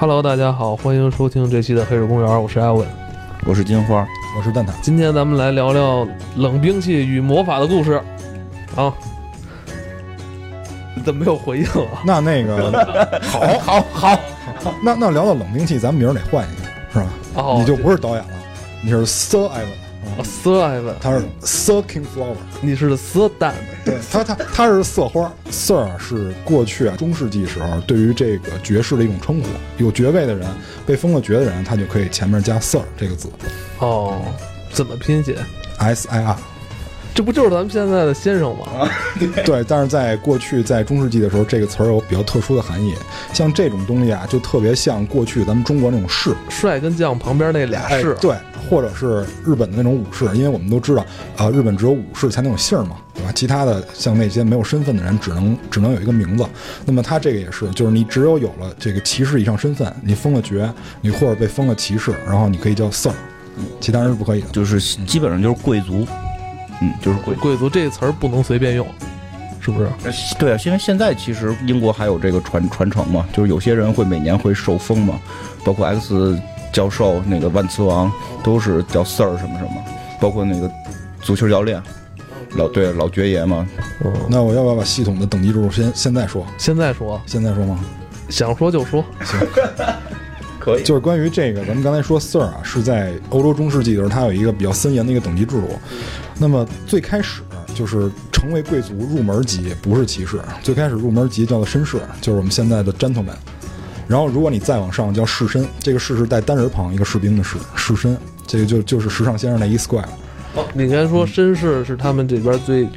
Hello，大家好，欢迎收听这期的《黑水公园》，我是艾文，我是金花，我是蛋挞。今天咱们来聊聊冷兵器与魔法的故事。啊，怎么没有回应啊？那那个 好，好，好，那那聊到冷兵器，咱们明儿得换一个，是吧？哦，你就不是导演了，你是 Sir Ivan。色艾文，他是 Sir King Flower，你是色蛋，对他他他是色花，Sir 是过去啊中世纪时候对于这个爵士的一种称呼，有爵位的人被封了爵的人，他就可以前面加 Sir 这个字。哦，怎么拼写？S I R，这不就是咱们现在的先生吗？对，但是在过去在中世纪的时候，这个词儿有比较特殊的含义，像这种东西啊，就特别像过去咱们中国那种士，帅跟将旁边那俩士，对。或者是日本的那种武士，因为我们都知道，啊，日本只有武士才能有姓嘛，对吧？其他的像那些没有身份的人，只能只能有一个名字。那么他这个也是，就是你只有有了这个骑士以上身份，你封了爵，你或者被封了骑士，然后你可以叫 Sir，其他人是不可以的。就是基本上就是贵族，嗯，就是贵贵族这个词儿不能随便用，是不是？对啊，因为现在其实英国还有这个传传承嘛，就是有些人会每年会受封嘛，包括 X。教授那个万磁王都是叫 Sir 什么什么，包括那个足球教练老对老爵爷嘛。那我要不要把系统的等级制度先现在说？现在说？现在说吗？想说就说。行，可以。就是关于这个，咱们刚才说 Sir 啊，是在欧洲中世纪的时候，它有一个比较森严的一个等级制度。那么最开始就是成为贵族入门级不是骑士，最开始入门级叫做绅士，就是我们现在的 gentleman。然后，如果你再往上叫士绅，这个士是带单人旁一个士兵的士，士绅，这个就就是时尚先生那一 square。哦，你刚才说绅士是他们这边最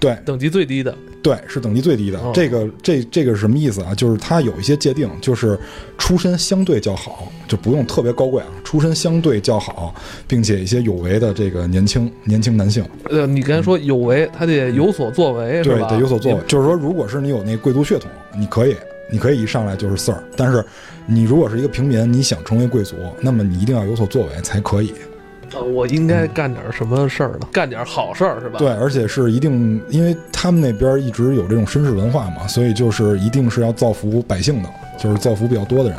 对等级最低的，对，是等级最低的。这个这这个是什么意思啊？就是它有一些界定，就是出身相对较好，就不用特别高贵啊，出身相对较好，并且一些有为的这个年轻年轻男性。呃，你刚才说有为，他得有所作为，对，得有所作为。就是说，如果是你有那贵族血统，你可以。你可以一上来就是 Sir，但是你如果是一个平民，你想成为贵族，那么你一定要有所作为才可以。呃，我应该干点什么事儿呢？干点好事儿是吧？对，而且是一定，因为他们那边一直有这种绅士文化嘛，所以就是一定是要造福百姓的，就是造福比较多的人，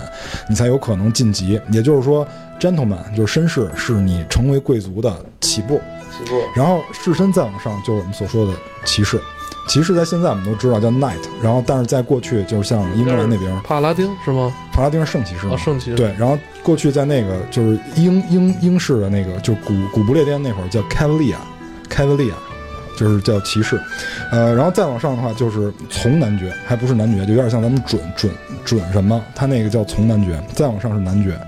你才有可能晋级。也就是说，gentleman 就是绅士，是你成为贵族的起步。起步。然后士绅再往上，就是我们所说的骑士。骑士在现在我们都知道叫 knight，然后但是在过去就是像英格兰那边帕拉丁是吗？帕拉丁是圣骑士吗？圣骑士对，然后过去在那个就是英英英式的那个就古古不列颠那会儿叫 cavalier，cavalier 就是叫骑士，呃，然后再往上的话就是从男爵，还不是男爵，就有点像咱们准准准什么，他那个叫从男爵，再往上是男爵，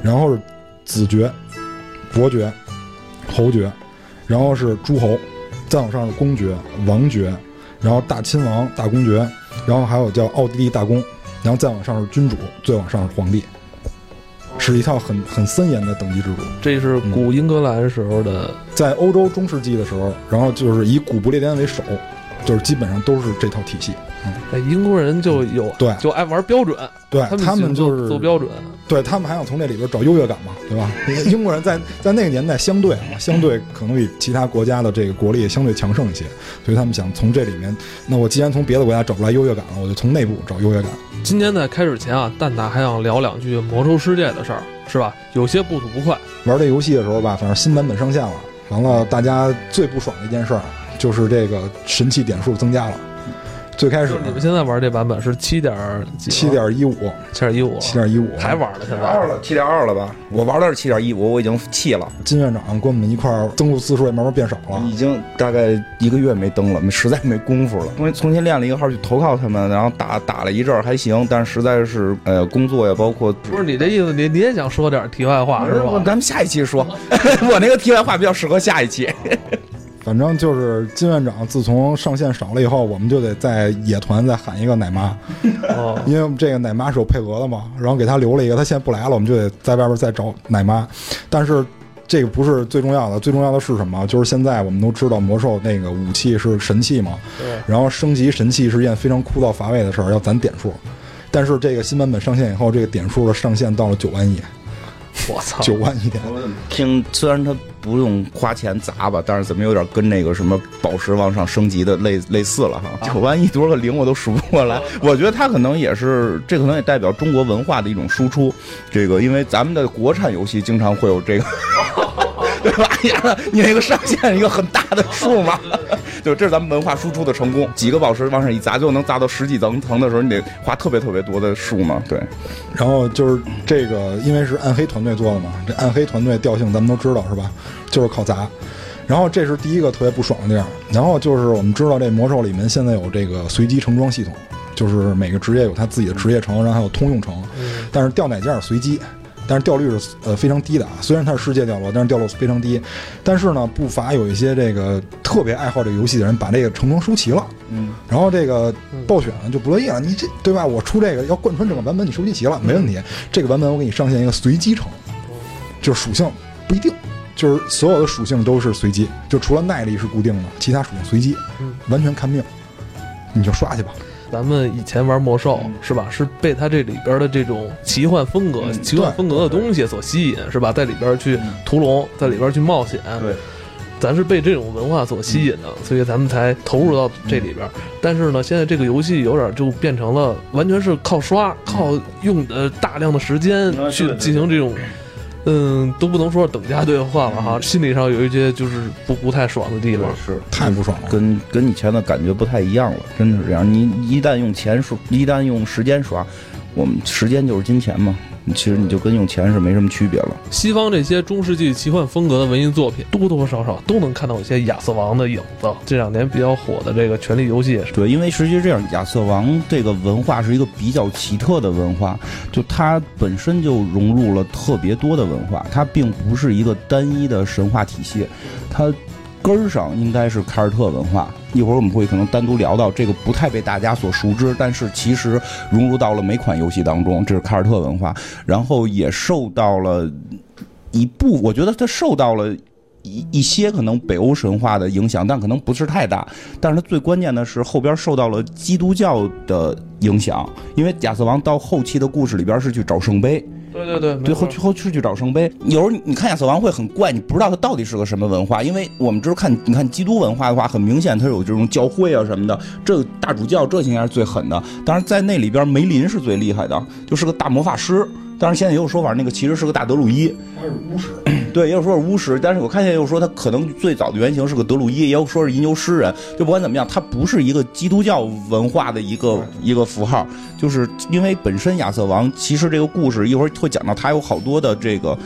然后是子爵、伯爵、侯爵，然后是诸侯，再往上是公爵、王爵。然后大亲王、大公爵，然后还有叫奥地利大公，然后再往上是君主，最往上是皇帝，是一套很很森严的等级制度。这是古英格兰时候的，在欧洲中世纪的时候，然后就是以古不列颠为首。就是基本上都是这套体系，嗯，英国人就有对，就爱玩标准，对他们就是做标准，对他们还想从这里边找优越感嘛，对吧？英国人在 在那个年代相对啊，相对可能比其他国家的这个国力相对强盛一些，所以他们想从这里面，那我既然从别的国家找不来优越感了，我就从内部找优越感。今天在开始前啊，蛋挞还想聊两句魔兽世界的事儿，是吧？有些不吐不快。玩这游戏的时候吧，反正新版本上线了，完了大家最不爽的一件事就是这个神器点数增加了。最开始你们现在玩这版本是七点七点一五，七点一五，七点一五还玩了？现在二了，七点二了吧？我玩的是七点一五，我已经弃了。金院长跟我们一块儿登录次数也慢慢变少了，已经大概一个月没登了，实在没功夫了。重新重新练了一个号去投靠他们，然后打打了一阵儿还行，但实在是呃工作呀，包括不是你这意思，你你也想说点题外话是吧？咱们下一期说，我那个题外话比较适合下一期。反正就是金院长，自从上线少了以后，我们就得在野团再喊一个奶妈，因为我们这个奶妈是有配额的嘛。然后给他留了一个，他现在不来了，我们就得在外边再找奶妈。但是这个不是最重要的，最重要的是什么？就是现在我们都知道魔兽那个武器是神器嘛，然后升级神器是一件非常枯燥乏味的事儿，要攒点数。但是这个新版本上线以后，这个点数的上限到了九万亿。我操，九万一点。听虽然它不用花钱砸吧，但是怎么有点跟那个什么宝石往上升级的类类似了哈？九万一多少个零我都数不过来。我觉得它可能也是，这可能也代表中国文化的一种输出。这个因为咱们的国产游戏经常会有这个。你那个上限一个很大的数嘛，就这是咱们文化输出的成功。几个宝石往上一砸，就能砸到十几层层的时候，你得花特别特别多的数嘛。对。然后就是这个，因为是暗黑团队做的嘛，这暗黑团队调性咱们都知道是吧？就是靠砸。然后这是第一个特别不爽的地儿。然后就是我们知道这魔兽里面现在有这个随机成装系统，就是每个职业有他自己的职业城，然后还有通用城，但是掉哪件随机。但是掉率是呃非常低的啊，虽然它是世界掉落，但是掉落非常低。但是呢，不乏有一些这个特别爱好这个游戏的人，把这个成功收齐了。嗯。然后这个暴雪呢就不乐意了，你这对吧？我出这个要贯穿整个版本，你收集齐了没问题。这个版本我给你上线一个随机城，就是属性不一定，就是所有的属性都是随机，就除了耐力是固定的，其他属性随机，完全看命，你就刷去吧。咱们以前玩魔兽是吧？是被它这里边的这种奇幻风格、奇幻风格的东西所吸引是吧？在里边去屠龙，在里边去冒险。对，咱是被这种文化所吸引的，所以咱们才投入到这里边。但是呢，现在这个游戏有点就变成了完全是靠刷，靠用呃大量的时间去进行这种。嗯，都不能说是等价兑换了哈，心理上有一些就是不不太爽的地方，是太不爽了，跟跟以前的感觉不太一样了，真的是这样。你一旦用钱刷，一旦用时间刷，我们时间就是金钱嘛。其实你就跟用钱是没什么区别了。西方这些中世纪奇幻风格的文艺作品，多多少少都能看到一些亚瑟王的影子。这两年比较火的这个《权力游戏》也是。对，因为实际这样，亚瑟王这个文化是一个比较奇特的文化，就它本身就融入了特别多的文化，它并不是一个单一的神话体系，它。根儿上应该是凯尔特文化，一会儿我们会可能单独聊到这个不太被大家所熟知，但是其实融入到了每款游戏当中，这是凯尔特文化，然后也受到了一部，我觉得它受到了一一些可能北欧神话的影响，但可能不是太大，但是它最关键的是后边受到了基督教的影响，因为亚瑟王到后期的故事里边是去找圣杯。对对对，最后后去去找圣杯。有时候你看亚瑟王会很怪，你不知道它到底是个什么文化，因为我们知道看你看基督文化的话，很明显它有这种教会啊什么的，这大主教这应该是最狠的。当然在那里边梅林是最厉害的，就是个大魔法师。当然现在也有说法，那个其实是个大德鲁伊，他是巫师。对，也有说是巫师，但是我看见又说他可能最早的原型是个德鲁伊，也有说是吟游诗人。就不管怎么样，他不是一个基督教文化的一个一个符号，就是因为本身亚瑟王其实这个故事一会儿会讲到，他有好多的这个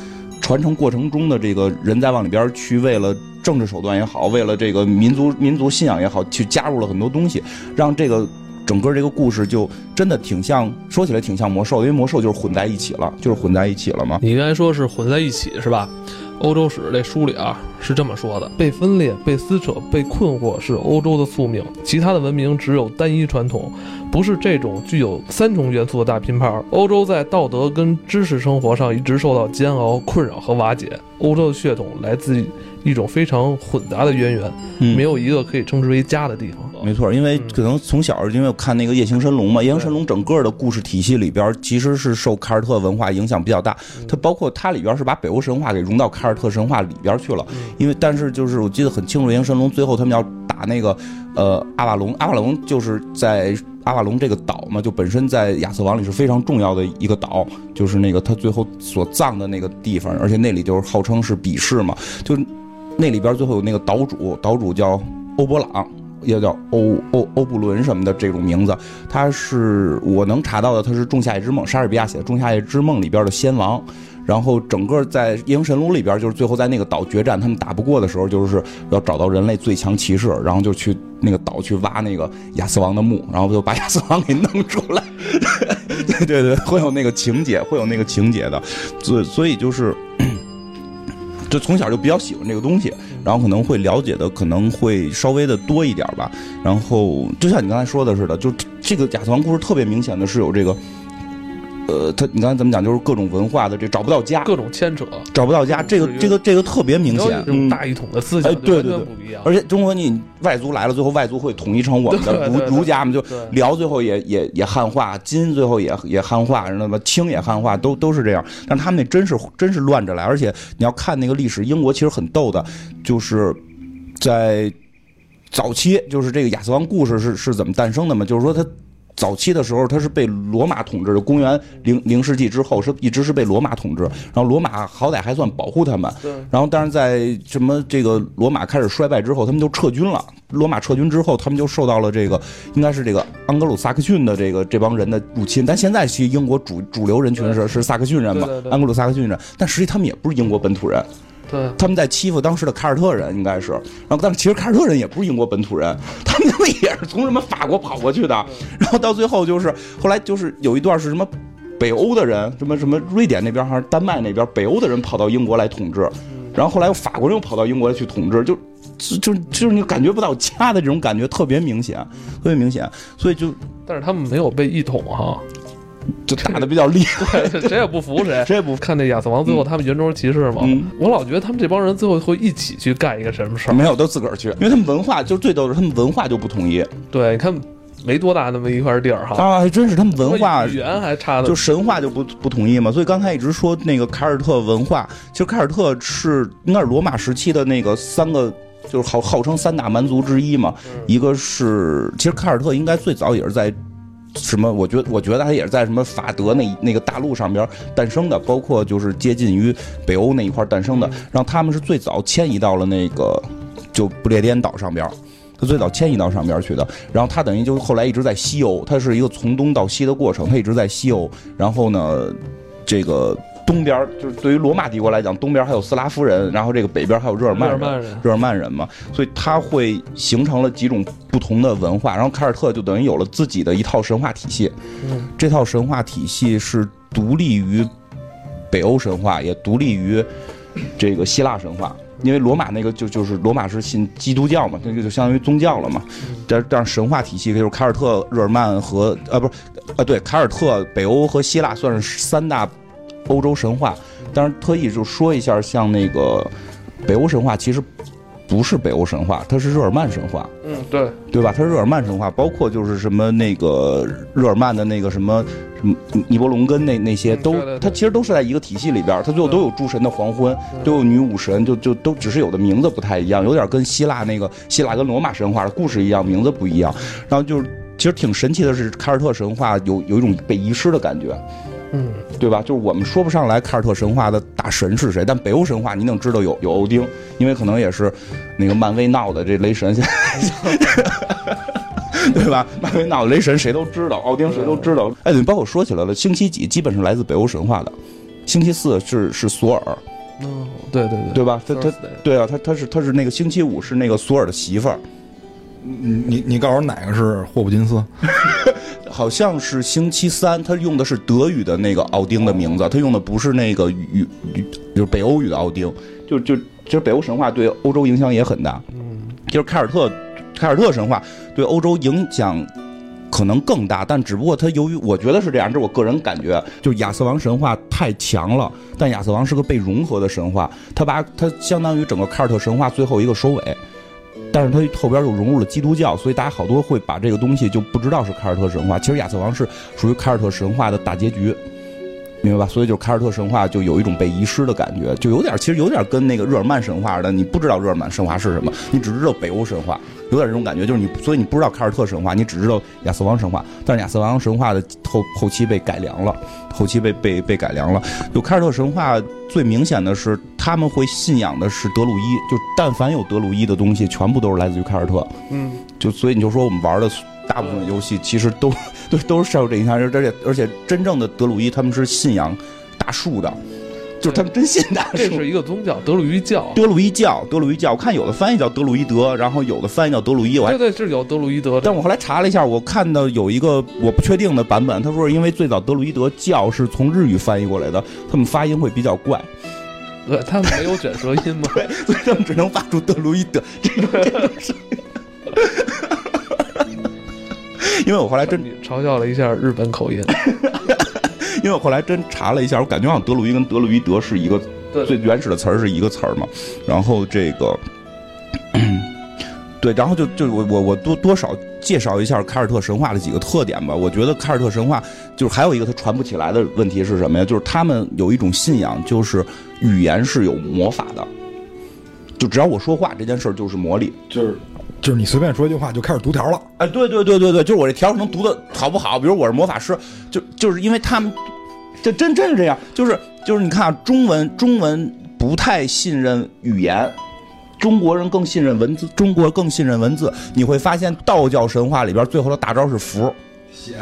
传承过程中的这个人在往里边去，为了政治手段也好，为了这个民族民族信仰也好，去加入了很多东西，让这个。整个这个故事就真的挺像，说起来挺像魔兽，因为魔兽就是混在一起了，就是混在一起了嘛。你刚才说是混在一起是吧？欧洲史这书里啊是这么说的：被分裂、被撕扯、被困惑是欧洲的宿命，其他的文明只有单一传统，不是这种具有三重元素的大拼盘。欧洲在道德跟知识生活上一直受到煎熬、困扰和瓦解。欧洲的血统来自。一种非常混杂的渊源，没有一个可以称之为家的地方。没错，因为可能从小因为我看那个《夜行神龙》嘛，《夜行神龙》整个的故事体系里边，其实是受凯尔特文化影响比较大。它包括它里边是把北欧神话给融到凯尔特神话里边去了。因为但是就是我记得很清楚，《夜行神龙》最后他们要打那个呃阿瓦隆，阿瓦隆就是在阿瓦隆这个岛嘛，就本身在亚瑟王里是非常重要的一个岛，就是那个他最后所葬的那个地方，而且那里就是号称是比试嘛，就。那里边最后有那个岛主，岛主叫欧伯朗，也叫欧欧欧布伦什么的这种名字。他是我能查到的，他是《仲夏夜之梦》莎士比亚写的《仲夏夜之梦》里边的先王。然后整个在《夜行神龙》里边，就是最后在那个岛决战，他们打不过的时候，就是要找到人类最强骑士，然后就去那个岛去挖那个亚瑟王的墓，然后就把亚瑟王给弄出来。对对对，会有那个情节，会有那个情节的。所所以就是。就从小就比较喜欢这个东西，然后可能会了解的可能会稍微的多一点吧。然后就像你刚才说的似的，就这个亚瑟王故事特别明显的是有这个呃，他你刚才怎么讲，就是各种文化的这找不到家，各种牵扯，找不到家，这个这个这个特别明显。大一统的思想，哎对对对不一样。而且中国你外族来了，最后外族会统一成我们的儒儒家嘛，就辽最后也也也汉化，金最后也也汉化，那么清也汉化，都都是这样。但他们那真是真是乱着来，而且你要看那个历史，英国其实很逗的，就是在早期，就是这个亚瑟王故事是是怎么诞生的嘛？就是说他。早期的时候，他是被罗马统治的，公元零零世纪之后是一直是被罗马统治，然后罗马好歹还算保护他们，对然后，但是在什么这个罗马开始衰败之后，他们就撤军了。罗马撤军之后，他们就受到了这个应该是这个盎格鲁撒克逊的这个这帮人的入侵。但现在其实英国主主流人群是是萨克逊人嘛对对，对盎格鲁撒克逊人，但实际他们也不是英国本土人，对，他们在欺负当时的凯尔特人，应该是。然后，但是其实凯尔特人也不是英国本土人，他们也是从什么法国跑过去的。然后到最后就是后来就是有一段是什么。北欧的人，什么什么瑞典那边还是丹麦那边，北欧的人跑到英国来统治，然后后来又法国人又跑到英国来去统治，就就就就是你感觉不到家的这种感觉特别明显，特别明显，所以就但是他们没有被一统哈，就打的比较厉害。谁也不服谁。谁也不看那亚瑟王最后他们圆桌骑士嘛，嗯我老觉得他们这帮人最后会一起去干一个什么事儿。没有，都自个儿去，因为他们文化就最逗的是他们文化就不统一对，你看没多大那么一块地儿哈，啊，还真是他们文化语言还差的就神话就不不统一嘛，所以刚才一直说那个凯尔特文化，其实凯尔特是应该是罗马时期的那个三个。就是号号称三大蛮族之一嘛，一个是其实凯尔特应该最早也是在什么？我觉得我觉得它也是在什么法德那那个大陆上边诞生的，包括就是接近于北欧那一块诞生的。然后他们是最早迁移到了那个就不列颠岛上边。他最早迁移到上边去的，然后他等于就后来一直在西欧，它是一个从东到西的过程，他一直在西欧。然后呢，这个东边就是对于罗马帝国来讲，东边还有斯拉夫人，然后这个北边还有日耳曼人，日耳曼人嘛，所以它会形成了几种不同的文化。然后凯尔特就等于有了自己的一套神话体系，嗯这套神话体系是独立于北欧神话，也独立于这个希腊神话。因为罗马那个就就是罗马是信基督教嘛，那个就相当于宗教了嘛。但但是神话体系就是凯尔特、日耳曼和呃不是啊对凯尔特、北欧和希腊算是三大欧洲神话。当然特意就说一下，像那个北欧神话其实不是北欧神话，它是日耳曼神话。嗯，对，对吧？它是日耳曼神话，包括就是什么那个日耳曼的那个什么什么尼伯龙根那那些都它其实都是在一个体系里边，它最后都有诸神的黄昏，都有女武神，就就都只是有的名字不太一样，有点跟希腊那个希腊跟罗马神话的故事一样，名字不一样。然后就是其实挺神奇的是，凯尔特神话有有一种被遗失的感觉。嗯，对吧？就是我们说不上来凯尔特神话的大神是谁，但北欧神话你能知道有有欧丁，因为可能也是那个漫威闹的这雷神，现在对吧？漫威闹的雷神谁都知道，奥丁谁都知道。哎，你，包括说起来了，星期几基本是来自北欧神话的，星期四是是索尔，哦，对对对，对吧？他他对啊，他他是他是那个星期五是那个索尔的媳妇儿，你你你告诉我哪个是霍普金斯？好像是星期三，他用的是德语的那个奥丁的名字，他用的不是那个语语，就是北欧语的奥丁。就就其实北欧神话对欧洲影响也很大。嗯，就是凯尔特，凯尔特神话对欧洲影响可能更大，但只不过它由于我觉得是这样，这是我个人感觉，就是亚瑟王神话太强了，但亚瑟王是个被融合的神话，它把它相当于整个凯尔特神话最后一个收尾。但是它后边又融入了基督教，所以大家好多会把这个东西就不知道是凯尔特神话。其实亚瑟王是属于凯尔特神话的大结局，明白吧？所以就是凯尔特神话就有一种被遗失的感觉，就有点其实有点跟那个日耳曼神话似的，你不知道日耳曼神话是什么，你只知道北欧神话，有点这种感觉，就是你所以你不知道凯尔特神话，你只知道亚瑟王神话，但是亚瑟王神话的后后期被改良了，后期被被被改良了。就凯尔特神话最明显的是他们会信仰的是德鲁伊，就但凡有德鲁伊的东西，全部都是来自于凯尔特。嗯，就所以你就说我们玩的大部分游戏其实都 都都是受这影响，而且而且真正的德鲁伊他们是信仰大树的，就是他们真信大树。这是一个宗教，德鲁伊教。德鲁伊教，德鲁伊教，我看有的翻译叫德鲁伊德，然后有的翻译叫德鲁伊，我还对对，是有德鲁伊德的。但我后来查了一下，我看到有一个我不确定的版本，他说是因为最早德鲁伊德教是从日语翻译过来的，他们发音会比较怪，对他们没有卷舌音嘛？对，所以他们只能发出德鲁伊德这种这种声音。因为我后来真嘲笑了一下日本口音。因为我后来真查了一下，我感觉好像德鲁伊跟德鲁伊德是一个最原始的词儿是一个词儿嘛。然后这个，对，然后就就我我我多多少介绍一下凯尔特神话的几个特点吧。我觉得凯尔特神话就是还有一个它传不起来的问题是什么呀？就是他们有一种信仰，就是语言是有魔法的，就只要我说话这件事儿就是魔力。就是就是你随便说一句话就开始读条了。哎，对对对对对，就是我这条能读的好不好？比如我是魔法师，就就是因为他们，这真真是这样，就是就是你看啊，中文中文不太信任语言，中国人更信任文字，中国更信任文字。你会发现道教神话里边最后的大招是符，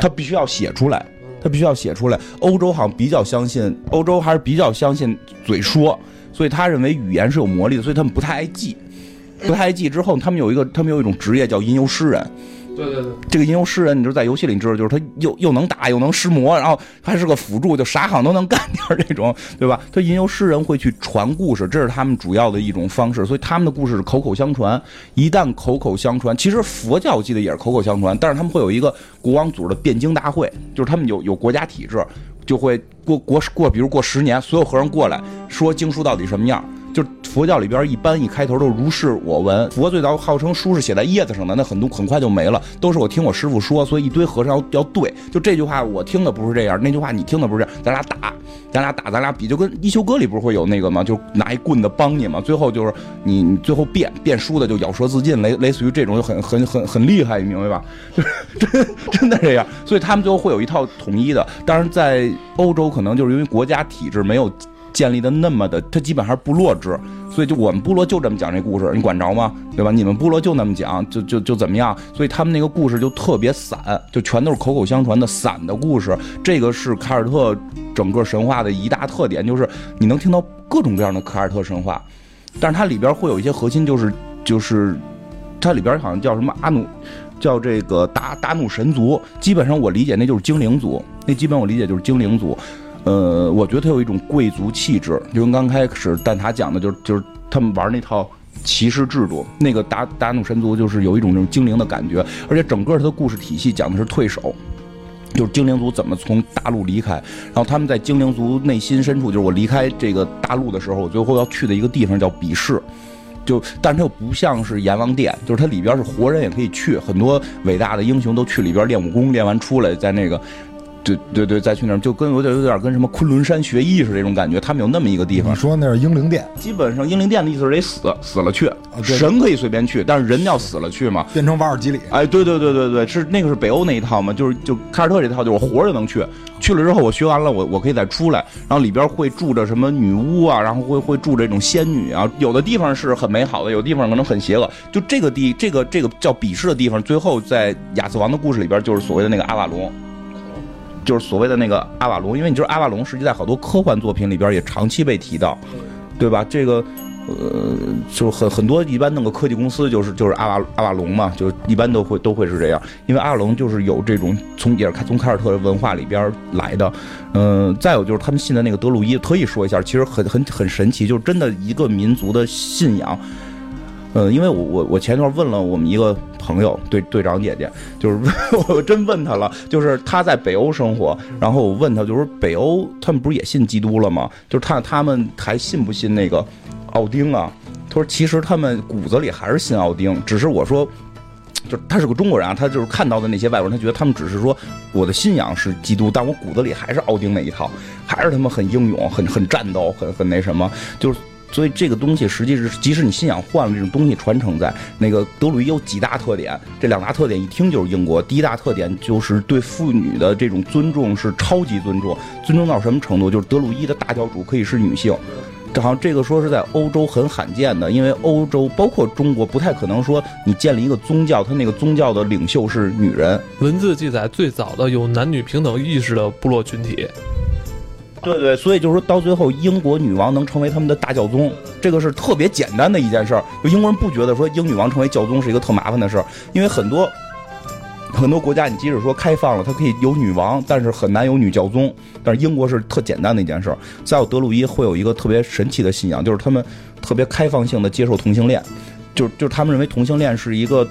他必须要写出来，他必须要写出来。欧洲好像比较相信，欧洲还是比较相信嘴说，所以他认为语言是有魔力的，所以他们不太爱记。不太爱记之后，他们有一个，他们有一种职业叫吟游诗人。对对对，这个吟游诗人，你知道在游戏里你知道，就是他又又能打又能施魔，然后还是个辅助，就啥行都能干点这种，对吧？他吟游诗人会去传故事，这是他们主要的一种方式，所以他们的故事是口口相传。一旦口口相传，其实佛教我记得也是口口相传，但是他们会有一个国王组织的辩经大会，就是他们有有国家体制，就会过过过，比如过十年，所有和尚过来说经书到底什么样。就佛教里边一般一开头都如是我闻，佛最早号称书是写在叶子上的，那很多很快就没了，都是我听我师傅说，所以一堆和尚要要对，就这句话我听的不是这样，那句话你听的不是这样，咱俩打，咱俩打，咱俩比，就跟一休哥里不是会有那个吗？就拿一棍子帮你嘛，最后就是你你最后变变输的就咬舌自尽，类类似于这种就很很很很厉害，你明白吧？就是真真的这样，所以他们最后会有一套统一的，当然在欧洲可能就是因为国家体制没有。建立的那么的，它基本还是部落制，所以就我们部落就这么讲这故事，你管着吗？对吧？你们部落就那么讲，就就就怎么样？所以他们那个故事就特别散，就全都是口口相传的散的故事。这个是凯尔特整个神话的一大特点，就是你能听到各种各样的凯尔特神话，但是它里边会有一些核心，就是就是它里边好像叫什么阿努，叫这个达达努神族，基本上我理解那就是精灵族，那基本我理解就是精灵族。呃，我觉得他有一种贵族气质，就跟刚开始蛋挞讲的，就是就是他们玩那套骑士制度，那个达达努神族就是有一种那种精灵的感觉，而且整个他的故事体系讲的是退守，就是精灵族怎么从大陆离开，然后他们在精灵族内心深处，就是我离开这个大陆的时候，我最后要去的一个地方叫比试，就但是它又不像是阎王殿，就是它里边是活人也可以去，很多伟大的英雄都去里边练武功，练完出来在那个。对对对，再去那儿就跟有点有点跟什么昆仑山学艺是这种感觉，他们有那么一个地方。你说那是英灵殿，基本上英灵殿的意思是得死死了去，神可以随便去，但是人要死了去嘛，变成瓦尔基里。哎，对对对对对，是那个是北欧那一套嘛，就是就凯尔特这套，就是我活着能去，去了之后我学完了，我我可以再出来，然后里边会住着什么女巫啊，然后会会住这种仙女啊，有的地方是很美好的，有的地方可能很邪恶。就这个地这个这个叫比试的地方，最后在亚瑟王的故事里边就是所谓的那个阿瓦隆。就是所谓的那个阿瓦隆，因为你知道阿瓦隆实际在好多科幻作品里边也长期被提到，对吧？这个呃，就很很多一般弄个科技公司就是就是阿瓦阿瓦隆嘛，就一般都会都会是这样，因为阿瓦隆就是有这种从也是从凯尔特文化里边来的，嗯，再有就是他们信的那个德鲁伊，特意说一下，其实很很很神奇，就是真的一个民族的信仰。嗯，因为我我我前段问了我们一个朋友队队长姐姐，就是 我真问他了，就是他在北欧生活，然后我问他，就是北欧他们不是也信基督了吗？就是他他们还信不信那个奥丁啊？他说其实他们骨子里还是信奥丁，只是我说，就他是个中国人啊，他就是看到的那些外国人，他觉得他们只是说我的信仰是基督，但我骨子里还是奥丁那一套，还是他们很英勇、很很战斗、很很那什么，就是。所以这个东西实际是，即使你信仰换了，这种东西传承在那个德鲁伊有几大特点，这两大特点一听就是英国。第一大特点就是对妇女的这种尊重是超级尊重，尊重到什么程度？就是德鲁伊的大教主可以是女性，这好像这个说是在欧洲很罕见的，因为欧洲包括中国不太可能说你建立一个宗教，它那个宗教的领袖是女人。文字记载最早的有男女平等意识的部落群体。对对，所以就是说到最后，英国女王能成为他们的大教宗，这个是特别简单的一件事儿。就英国人不觉得说英女王成为教宗是一个特麻烦的事儿，因为很多很多国家，你即使说开放了，它可以有女王，但是很难有女教宗。但是英国是特简单的一件事儿。再有德鲁伊会有一个特别神奇的信仰，就是他们特别开放性的接受同性恋，就就是他们认为同性恋是一个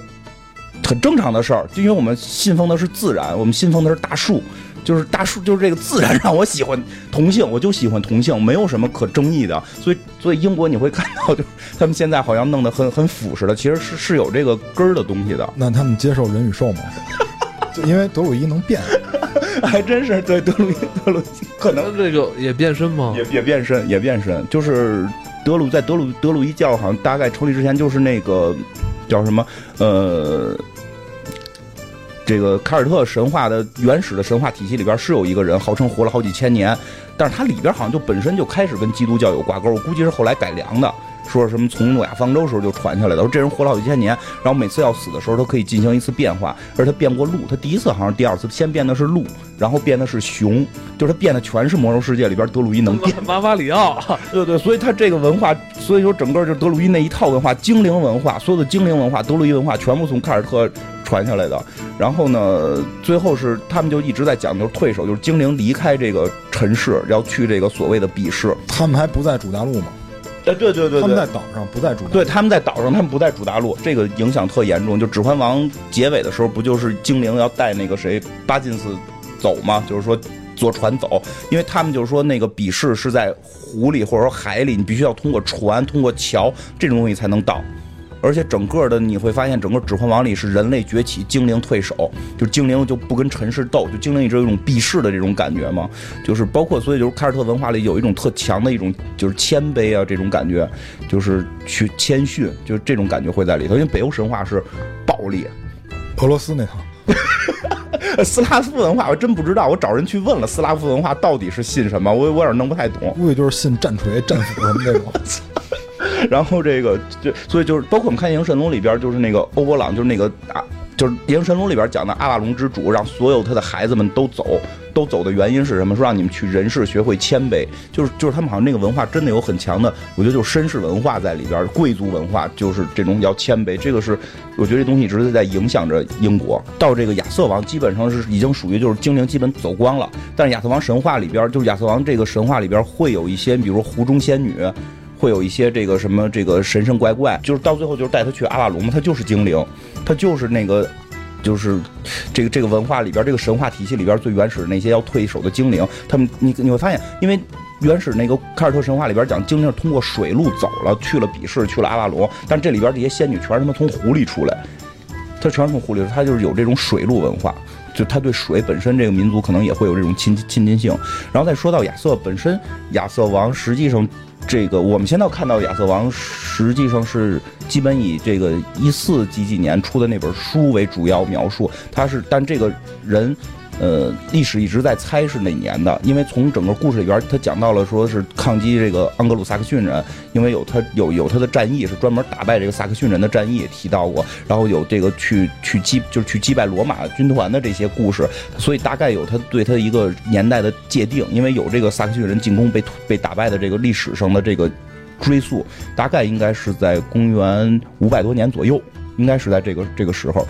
很正常的事儿，就因为我们信奉的是自然，我们信奉的是大树。就是大数，就是这个自然让我喜欢同性，我就喜欢同性，没有什么可争议的。所以，所以英国你会看到，就他们现在好像弄得很很腐蚀的，其实是是有这个根儿的东西的。那他们接受人与兽吗？就因为德鲁伊能变，还真是对德鲁伊，德鲁伊可能这个也变身吗？也也变身，也变身，就是德鲁在德鲁德鲁伊教好像大概成立之前就是那个叫什么呃。这个凯尔特神话的原始的神话体系里边是有一个人，号称活了好几千年，但是他里边好像就本身就开始跟基督教有挂钩，我估计是后来改良的。说什么从诺亚方舟时候就传下来的，说这人活了好几千年，然后每次要死的时候，他可以进行一次变化，而他变过鹿，他第一次好像第二次先变的是鹿，然后变的是熊，就是他变的全是魔兽世界里边德鲁伊能变。马法里奥，对对，所以他这个文化，所以说整个就是德鲁伊那一套文化，精灵文化，所有的精灵文化，德鲁伊文化全部从凯尔特传下来的。然后呢，最后是他们就一直在讲就是退守，就是精灵离开这个尘世，要去这个所谓的比世。他们还不在主大陆吗？哎，对对对，他们在岛上不在主，对，他们在岛上，他们不在主大陆，这个影响特严重。就《指环王》结尾的时候，不就是精灵要带那个谁巴金斯走吗？就是说坐船走，因为他们就是说那个比试是在湖里或者说海里，你必须要通过船、通过桥这种东西才能到。而且整个的你会发现，整个《指环王》里是人类崛起，精灵退守，就精灵就不跟尘世斗，就精灵一直有一种避世的这种感觉嘛。就是包括，所以就是凯尔特文化里有一种特强的一种就是谦卑啊这种感觉，就是去谦逊，就是这种感觉会在里头。因为北欧神话是暴力，俄罗斯那套，斯拉夫文化我真不知道，我找人去问了，斯拉夫文化到底是信什么？我我有点弄不太懂，估计就是信战锤、战斧什么那种。然后这个就所以就是包括我们看《银神龙》里边，就是那个欧伯朗，就是那个啊，就是《银神龙》里边讲的阿瓦隆之主，让所有他的孩子们都走，都走的原因是什么？说让你们去人世学会谦卑，就是就是他们好像那个文化真的有很强的，我觉得就是绅士文化在里边，贵族文化就是这种要谦卑，这个是我觉得这东西一直在影响着英国。到这个亚瑟王基本上是已经属于就是精灵基本走光了，但是亚瑟王神话里边，就是亚瑟王这个神话里边会有一些，比如湖中仙女。会有一些这个什么这个神神怪怪，就是到最后就是带他去阿瓦隆嘛，他就是精灵，他就是那个，就是这个这个文化里边这个神话体系里边最原始那些要退守的精灵，他们你你会发现，因为原始那个凯尔特神话里边讲精灵通过水路走了去了比试去了阿瓦隆，但这里边这些仙女全是他妈从湖里出来，他全是从湖里，他就是有这种水路文化，就他对水本身这个民族可能也会有这种亲亲近性。然后再说到亚瑟本身，亚瑟王实际上。这个我们现在看到亚瑟王，实际上是基本以这个一四几几年出的那本书为主要描述，他是但这个人。呃，历史一直在猜是哪年的，因为从整个故事里边，他讲到了说是抗击这个盎格鲁撒克逊人，因为有他有有他的战役是专门打败这个撒克逊人的战役也提到过，然后有这个去去击就是去击败罗马军团的这些故事，所以大概有他对他的一个年代的界定，因为有这个撒克逊人进攻被被打败的这个历史上的这个追溯，大概应该是在公元五百多年左右，应该是在这个这个时候。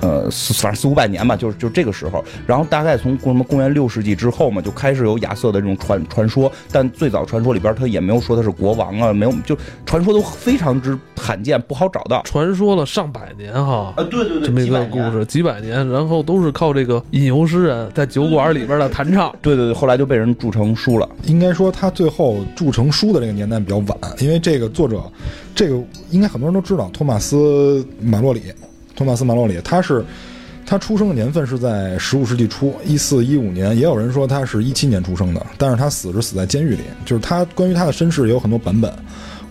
呃，四反正四五百年吧，就是就这个时候，然后大概从什么公元六世纪之后嘛，就开始有亚瑟的这种传传说，但最早传说里边他也没有说他是国王啊，没有就传说都非常之罕见，不好找到。传说了上百年哈，啊对对对，这么一个故事，几百年，然后都是靠这个吟游诗人在酒馆里边的弹唱。对对对，后来就被人铸成书了。应该说他最后铸成书的这个年代比较晚，因为这个作者，这个应该很多人都知道，托马斯马洛里。托马斯·马洛里，他是他出生的年份是在十五世纪初，一四一五年，也有人说他是一七年出生的，但是他死是死在监狱里。就是他关于他的身世也有很多版本。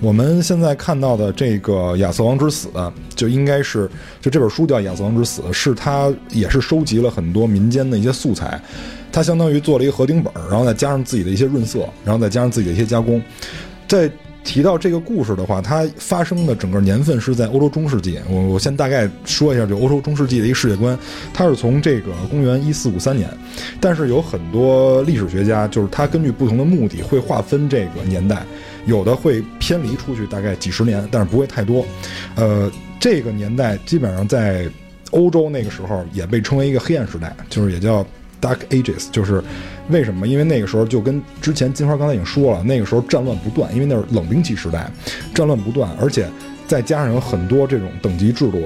我们现在看到的这个《亚瑟王之死》，就应该是就这本书叫《亚瑟王之死》，是他也是收集了很多民间的一些素材，他相当于做了一个合订本，然后再加上自己的一些润色，然后再加上自己的一些加工，在。提到这个故事的话，它发生的整个年份是在欧洲中世纪。我我先大概说一下，就欧洲中世纪的一个世界观，它是从这个公元一四五三年，但是有很多历史学家，就是他根据不同的目的会划分这个年代，有的会偏离出去大概几十年，但是不会太多。呃，这个年代基本上在欧洲那个时候也被称为一个黑暗时代，就是也叫 Dark Ages，就是。为什么？因为那个时候就跟之前金花刚才已经说了，那个时候战乱不断，因为那是冷兵器时代，战乱不断，而且再加上有很多这种等级制度，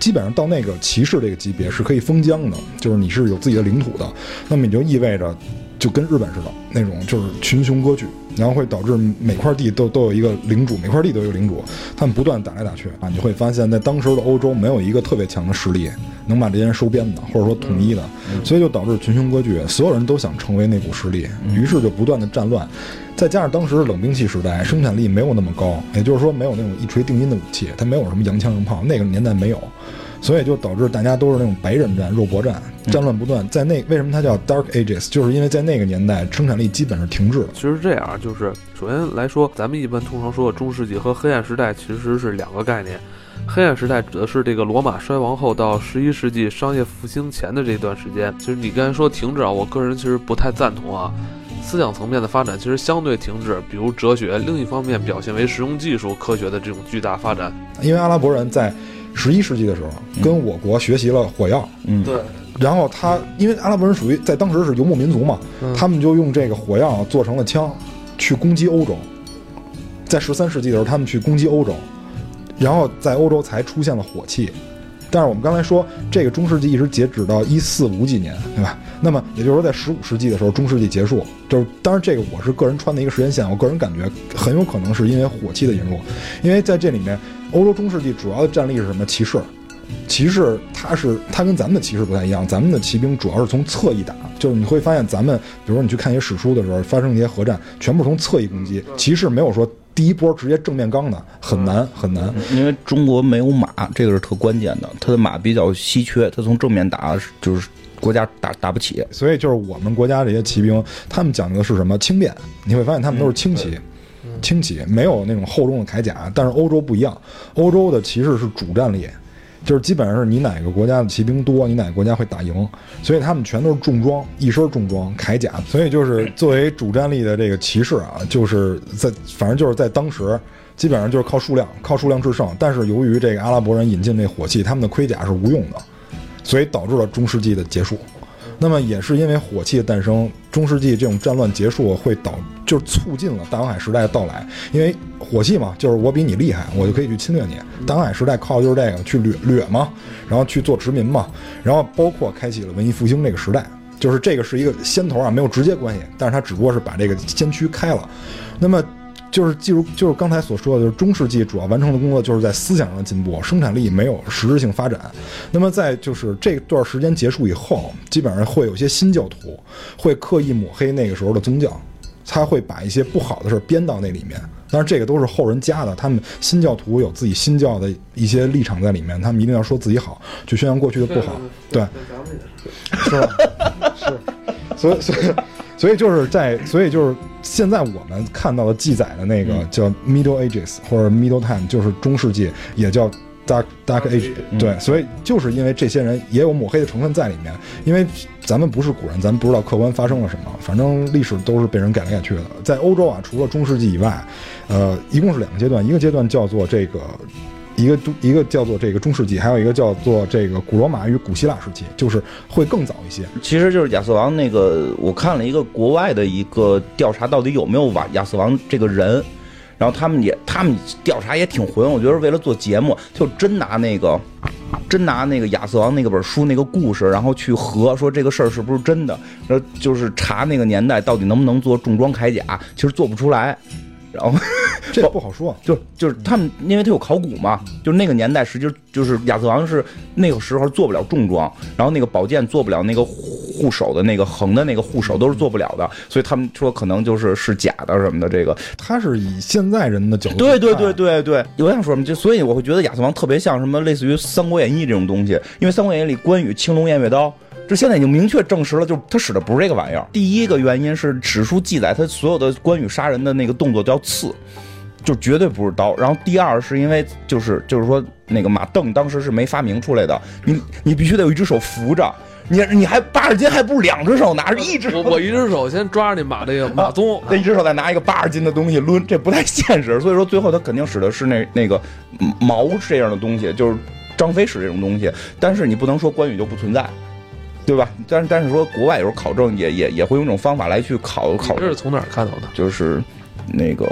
基本上到那个骑士这个级别是可以封疆的，就是你是有自己的领土的，那么也就意味着就跟日本似的那种，就是群雄割据，然后会导致每块地都都有一个领主，每块地都有一个领主，他们不断打来打去啊，你会发现在当时的欧洲没有一个特别强的势力能把这些人收编的，或者说统一的，所以就导致群雄割据，所有人都想成为那股势力，于是就不断的战乱。再加上当时冷兵器时代，生产力没有那么高，也就是说没有那种一锤定音的武器，它没有什么洋枪洋炮，那个年代没有，所以就导致大家都是那种白刃战、肉搏战，战乱不断。在那为什么它叫 Dark Ages，就是因为在那个年代生产力基本是停滞的。其实这样，就是首先来说，咱们一般通常说的中世纪和黑暗时代其实是两个概念。黑暗时代指的是这个罗马衰亡后到十一世纪商业复兴前的这段时间。其实你刚才说停滞啊，我个人其实不太赞同啊。思想层面的发展其实相对停滞，比如哲学；另一方面表现为实用技术、科学的这种巨大发展。因为阿拉伯人在十一世纪的时候跟我国学习了火药，嗯，对，然后他因为阿拉伯人属于在当时是游牧民族嘛，他们就用这个火药做成了枪，去攻击欧洲。在十三世纪的时候，他们去攻击欧洲，然后在欧洲才出现了火器。但是我们刚才说，这个中世纪一直截止到一四五几年，对吧？那么也就是说，在十五世纪的时候，中世纪结束。就是当然，这个我是个人穿的一个时间线，我个人感觉很有可能是因为火器的引入，因为在这里面，欧洲中世纪主要的战力是什么？骑士。骑士他是他跟咱们的骑士不太一样，咱们的骑兵主要是从侧翼打，就是你会发现咱们，比如说你去看一些史书的时候，发生一些核战，全部从侧翼攻击，骑士没有说第一波直接正面刚的，很难很难。因为中国没有马，这个是特关键的，它的马比较稀缺，它从正面打就是国家打打不起。所以就是我们国家这些骑兵，他们讲究的是什么轻便？你会发现他们都是轻骑，轻骑没有那种厚重的铠甲。但是欧洲不一样，欧洲的骑士是主战力，就是基本上是你哪个国家的骑兵多，你哪个国家会打赢。所以他们全都是重装，一身重装铠甲。所以就是作为主战力的这个骑士啊，就是在反正就是在当时。基本上就是靠数量，靠数量制胜。但是由于这个阿拉伯人引进这火器，他们的盔甲是无用的，所以导致了中世纪的结束。那么也是因为火器的诞生，中世纪这种战乱结束会导，就是促进了大航海时代的到来。因为火器嘛，就是我比你厉害，我就可以去侵略你。大航海时代靠的就是这个去掠掠嘛，然后去做殖民嘛，然后包括开启了文艺复兴这个时代，就是这个是一个先头啊，没有直接关系，但是它只不过是把这个先驱开了。那么。就是记住，就是刚才所说的，就是中世纪主要完成的工作，就是在思想上的进步，生产力没有实质性发展。那么在就是这段时间结束以后，基本上会有一些新教徒会刻意抹黑那个时候的宗教，他会把一些不好的事编到那里面。但是，这个都是后人加的。他们新教徒有自己新教的一些立场在里面，他们一定要说自己好，去宣扬过去的不好。对，是吧？是，所以，所以，所以就是在，所以就是现在我们看到的记载的那个叫 Middle Ages 或者 Middle Time，就是中世纪，也叫 Dark Dark Age。对，所以就是因为这些人也有抹黑的成分在里面，因为咱们不是古人，咱们不知道客观发生了什么，反正历史都是被人改来改去的。在欧洲啊，除了中世纪以外，呃，一共是两个阶段，一个阶段叫做这个。一个中一个叫做这个中世纪，还有一个叫做这个古罗马与古希腊时期，就是会更早一些。其实就是亚瑟王那个，我看了一个国外的一个调查，到底有没有瓦亚瑟王这个人，然后他们也他们调查也挺混，我觉得为了做节目，就真拿那个真拿那个亚瑟王那个本书那个故事，然后去核说这个事儿是不是真的，然后就是查那个年代到底能不能做重装铠甲，其实做不出来。然后 这不好说，就就是他们，因为他有考古嘛，就是那个年代，实际就是亚瑟王是那个时候做不了重装，然后那个宝剑做不了那个护手的那个横的那个护手都是做不了的，所以他们说可能就是是假的什么的。这个他是以现在人的角度，对对对对对，我想说什么，就所以我会觉得亚瑟王特别像什么，类似于《三国演义》这种东西，因为《三国演义》里关羽青龙偃月刀。这现在已经明确证实了，就是他使的不是这个玩意儿。第一个原因是史书记载他所有的关羽杀人的那个动作叫刺，就绝对不是刀。然后第二是因为就是就是说那个马镫当时是没发明出来的，你你必须得有一只手扶着，你你还八十斤还不是两只手拿着一只，我我一只手先抓着那马这个马鬃，那一只手再拿一个八十斤的东西抡，这不太现实。所以说最后他肯定使的是那那个矛这样的东西，就是张飞使这种东西。但是你不能说关羽就不存在。对吧？但是但是说国外有时候考证也也也会用这种方法来去考考。这是从哪儿看到的？就是那个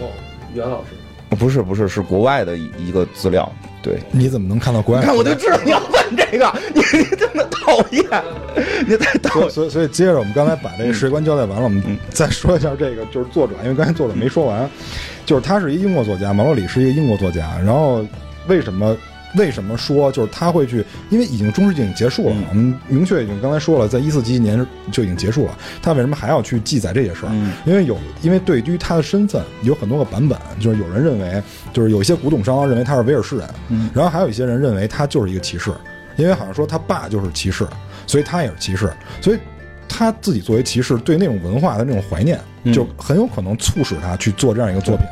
哦，袁老师。不是不是是国外的一个资料。对。你怎么能看到国外？你看我就知道你要问这个，你你这么讨厌，你太讨厌。所以所以所以接着我们刚才把这个世界观交代完了，我们再说一下这个就是作者，因为刚才作者没说完，就是他是一英国作家，毛洛里是一个英国作家，然后为什么？为什么说就是他会去？因为已经中世纪已经结束了，我们明确已经刚才说了，在一四几几年就已经结束了。他为什么还要去记载这些事儿？因为有，因为对于他的身份有很多个版本，就是有人认为，就是有一些古董商认为他是威尔士人，然后还有一些人认为他就是一个骑士，因为好像说他爸就是骑士，所以他也是骑士，所以他自己作为骑士对那种文化的那种怀念，就很有可能促使他去做这样一个作品。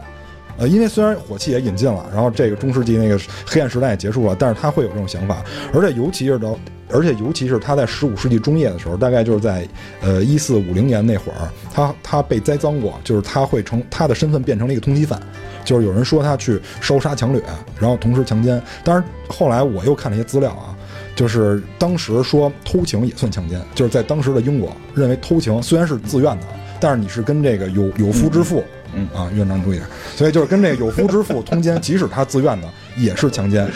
呃，因为虽然火器也引进了，然后这个中世纪那个黑暗时代也结束了，但是他会有这种想法，而且尤其是到，而且尤其是他在十五世纪中叶的时候，大概就是在呃一四五零年那会儿，他他被栽赃过，就是他会成他的身份变成了一个通缉犯，就是有人说他去烧杀抢掠，然后同时强奸，当然后来我又看了一些资料啊，就是当时说偷情也算强奸，就是在当时的英国认为偷情虽然是自愿的，但是你是跟这个有有夫之妇。嗯啊，院长注意点。所以就是跟这个有夫之妇通奸，即使他自愿的，也是强奸。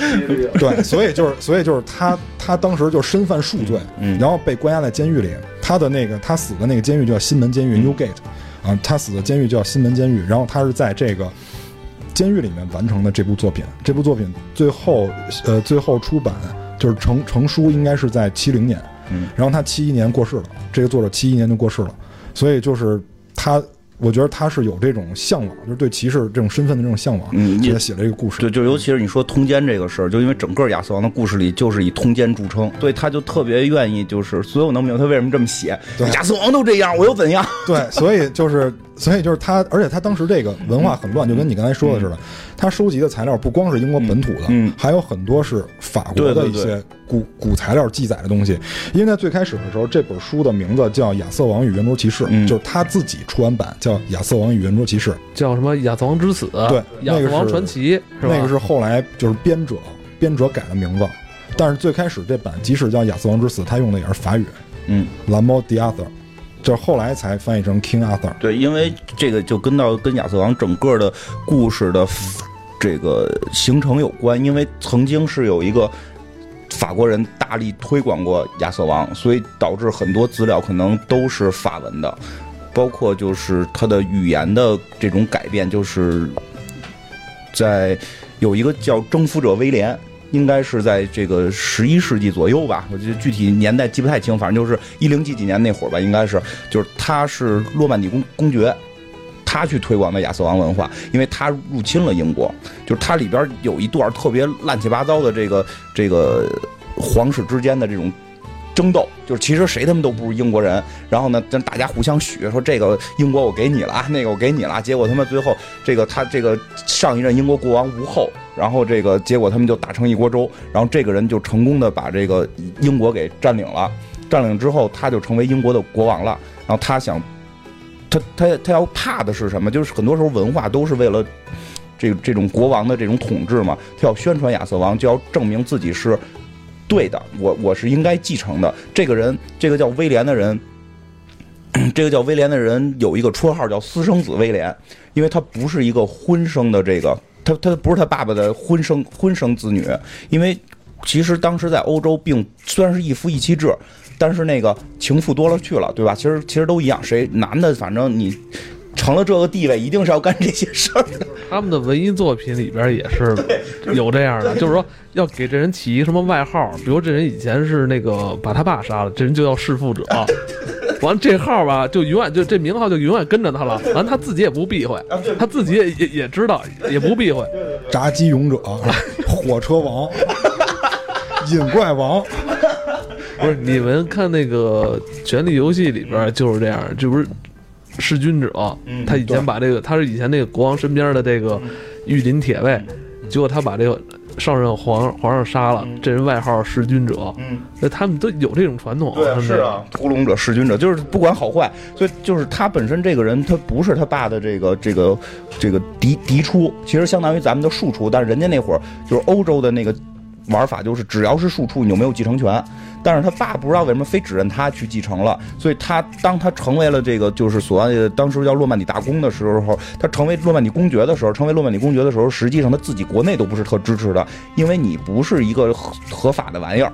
对，所以就是，所以就是他，他当时就身犯数罪，然后被关押在监狱里。他的那个他死的那个监狱叫新门监狱 （Newgate），啊，他死的监狱叫新门监狱。然后他是在这个监狱里面完成的这部作品。这部作品最后，呃，最后出版就是成成书，应该是在七零年。嗯，然后他七一年过世了。这个作者七一年就过世了，所以就是他。我觉得他是有这种向往，就是对骑士这种身份的这种向往，嗯，给他写了一个故事。对就尤其是你说通奸这个事儿，就因为整个亚瑟王的故事里就是以通奸著称，所以他就特别愿意，就是所以我能明白他为什么这么写。亚瑟王都这样，我又怎样？对，所以就是。所以就是他，而且他当时这个文化很乱，就跟你刚才说的似的。他收集的材料不光是英国本土的，嗯，还有很多是法国的一些古古材料记载的东西。因为在最开始的时候，这本书的名字叫《亚瑟王与圆桌骑士》，就是他自己出完版叫《亚瑟王与圆桌骑士》，叫什么《亚瑟王之死》？对，亚瑟王传奇，那个是后来就是编者编者改的名字。但是最开始这版即使叫《亚瑟王之死》，他用的也是法语，嗯，La Mort d'Arthur。就是后来才翻译成 King Arthur。对，因为这个就跟到跟亚瑟王整个的故事的这个形成有关，因为曾经是有一个法国人大力推广过亚瑟王，所以导致很多资料可能都是法文的，包括就是他的语言的这种改变，就是在有一个叫征服者威廉。应该是在这个十一世纪左右吧，我觉得具体年代记不太清，反正就是一零几几年那会儿吧，应该是，就是他是诺曼底公公爵，他去推广的亚瑟王文化，因为他入侵了英国，就是它里边有一段特别乱七八糟的这个这个皇室之间的这种。争斗就是其实谁他们都不是英国人，然后呢，让大家互相许说这个英国我给你了啊，那个我给你了，结果他们最后这个他这个上一任英国国王无后，然后这个结果他们就打成一锅粥，然后这个人就成功的把这个英国给占领了，占领之后他就成为英国的国王了，然后他想，他他他要怕的是什么？就是很多时候文化都是为了这这种国王的这种统治嘛，他要宣传亚瑟王，就要证明自己是。对的，我我是应该继承的。这个人，这个叫威廉的人，这个叫威廉的人有一个绰号叫私生子威廉，因为他不是一个婚生的这个，他他不是他爸爸的婚生婚生子女。因为其实当时在欧洲，并虽然是一夫一妻制，但是那个情妇多了去了，对吧？其实其实都一样，谁男的反正你。成了这个地位，一定是要干这些事儿的。他们的文艺作品里边也是有这样的，就是说要给这人起一个什么外号，比如这人以前是那个把他爸杀了，这人就叫弑父者。完这号吧，就永远就这名号就永远跟着他了。完他自己也不避讳，他自己也也也知道，也不避讳。炸鸡勇者，火车王，引怪王。不是你们看那个《权力游戏》里边就是这样，这不是。弑君者，他以前把这个，他是以前那个国王身边的这个御林铁卫，结果他把这个上任皇皇上杀了，这人外号弑君者，那他们都有这种传统。对，是啊，屠龙者、弑君者，就是不管好坏，所以就是他本身这个人，他不是他爸的这个这个这个嫡嫡出，其实相当于咱们的庶出，但是人家那会儿就是欧洲的那个。玩法就是只要是庶出，你就没有继承权。但是他爸不知道为什么非指认他去继承了，所以他当他成为了这个就是所谓的当时叫诺曼底大公的时候，他成为诺曼底公爵的时候，成为诺曼底公爵的时候，实际上他自己国内都不是特支持的，因为你不是一个合合法的玩意儿。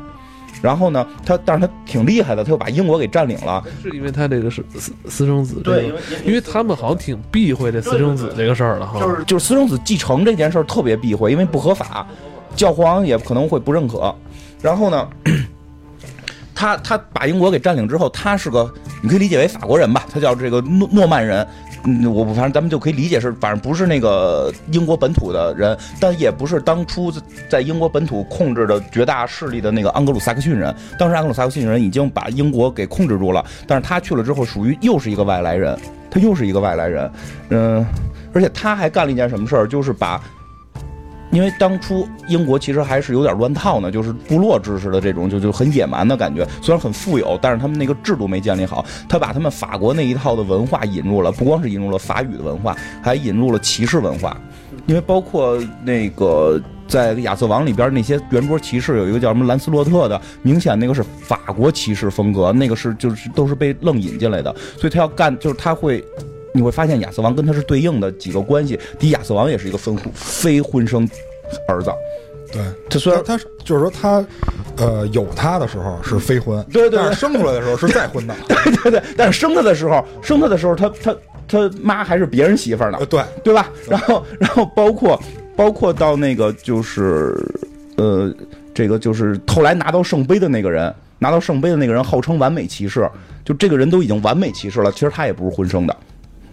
然后呢，他但是他挺厉害的，他又把英国给占领了。是因为他这个是私私生子，这个对因为因为他们好像挺避讳这私生子这个事儿的哈。就是就是私生子继承这件事儿特别避讳，因为不合法，教皇也可能会不认可。然后呢，他他把英国给占领之后，他是个你可以理解为法国人吧，他叫这个诺诺曼人。嗯，我反正咱们就可以理解是，反正不是那个英国本土的人，但也不是当初在英国本土控制的绝大势力的那个盎格鲁撒克逊人。当时盎格鲁撒克逊人已经把英国给控制住了，但是他去了之后，属于又是一个外来人，他又是一个外来人。嗯，而且他还干了一件什么事儿，就是把。因为当初英国其实还是有点乱套呢，就是部落知识的这种，就就很野蛮的感觉。虽然很富有，但是他们那个制度没建立好。他把他们法国那一套的文化引入了，不光是引入了法语的文化，还引入了骑士文化。因为包括那个在亚瑟王里边那些圆桌骑士，有一个叫什么兰斯洛特的，明显那个是法国骑士风格，那个是就是都是被愣引进来的，所以他要干，就是他会。你会发现亚瑟王跟他是对应的几个关系。第一，亚瑟王也是一个分婚非婚生儿子，对，他虽然他是就是说他，呃，有他的时候是非婚，对对对但是生出来的时候是再婚的，对对对，但是生他的时候，生他的时候，他他他妈还是别人媳妇儿呢呃，，对，对吧？然后然后包括包括到那个就是呃，这个就是后来拿到圣杯的那个人，拿到圣杯的那个人号称完美骑士，就这个人都已经完美骑士了，其实他也不是婚生的，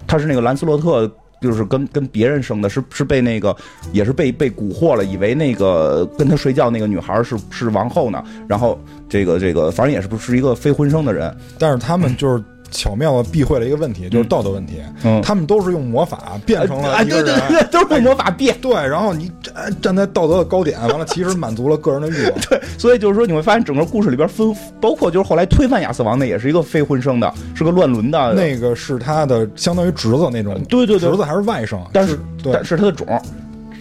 他是那个兰斯洛特。就是跟跟别人生的，是是被那个也是被被蛊惑了，以为那个跟他睡觉那个女孩是是王后呢，然后这个这个反正也是不是一个非婚生的人，但是他们就是巧妙的避讳了一个问题，就是道德问题，嗯。他们都是用魔法变成了啊，一个人，对对对，都是用魔法变。对，然后你站站在道德的高点，完了其实满足了个人的欲望，对，所以就是说，你会发现整个故事里边分，包括就是后来推翻亚瑟王那，也是一个非婚生的，是个乱伦的。那个是他的相当于侄子那种，对对对。侄子还是外甥，但是对。但是他的种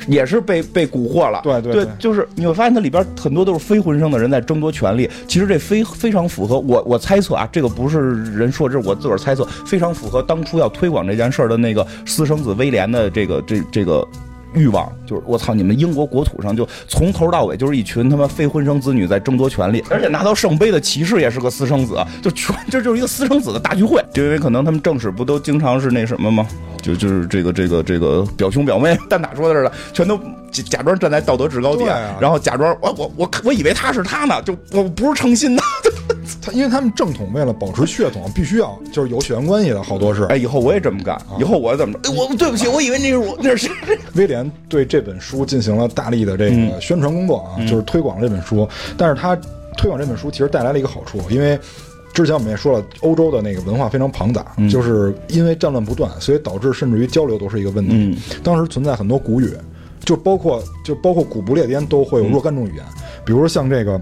也是被被蛊惑了。对对就是你会发现它里边很多都是非婚生的人在争夺权利。其实这非非常符合我我猜测啊，这个不是人说，这是我自个儿猜测，非常符合当初要推广这件事儿的那个私生子威廉的这个这这个。欲望就是我操！你们英国国土上就从头到尾就是一群他妈非婚生子女在争夺权利，而且拿到圣杯的骑士也是个私生子，就全这就是一个私生子的大聚会。就因为可能他们正史不都经常是那什么吗？就就是这个这个这个表兄表妹蛋打说的似的，全都假假装站在道德制高点，啊然后假装我我我我以为他是他呢，就我不是诚心的。他因为他们正统为了保持血统，必须要就是有血缘关系的，好多是。哎，以后我也这么干，以后我怎么着？哎，我对不起，我以为那是我，那是谁？威廉对这本书进行了大力的这个宣传工作啊，就是推广这本书。但是他推广这本书其实带来了一个好处，因为之前我们也说了，欧洲的那个文化非常庞杂，就是因为战乱不断，所以导致甚至于交流都是一个问题。当时存在很多古语，就包括就包括古不列颠都会有若干种语言，比如说像这个。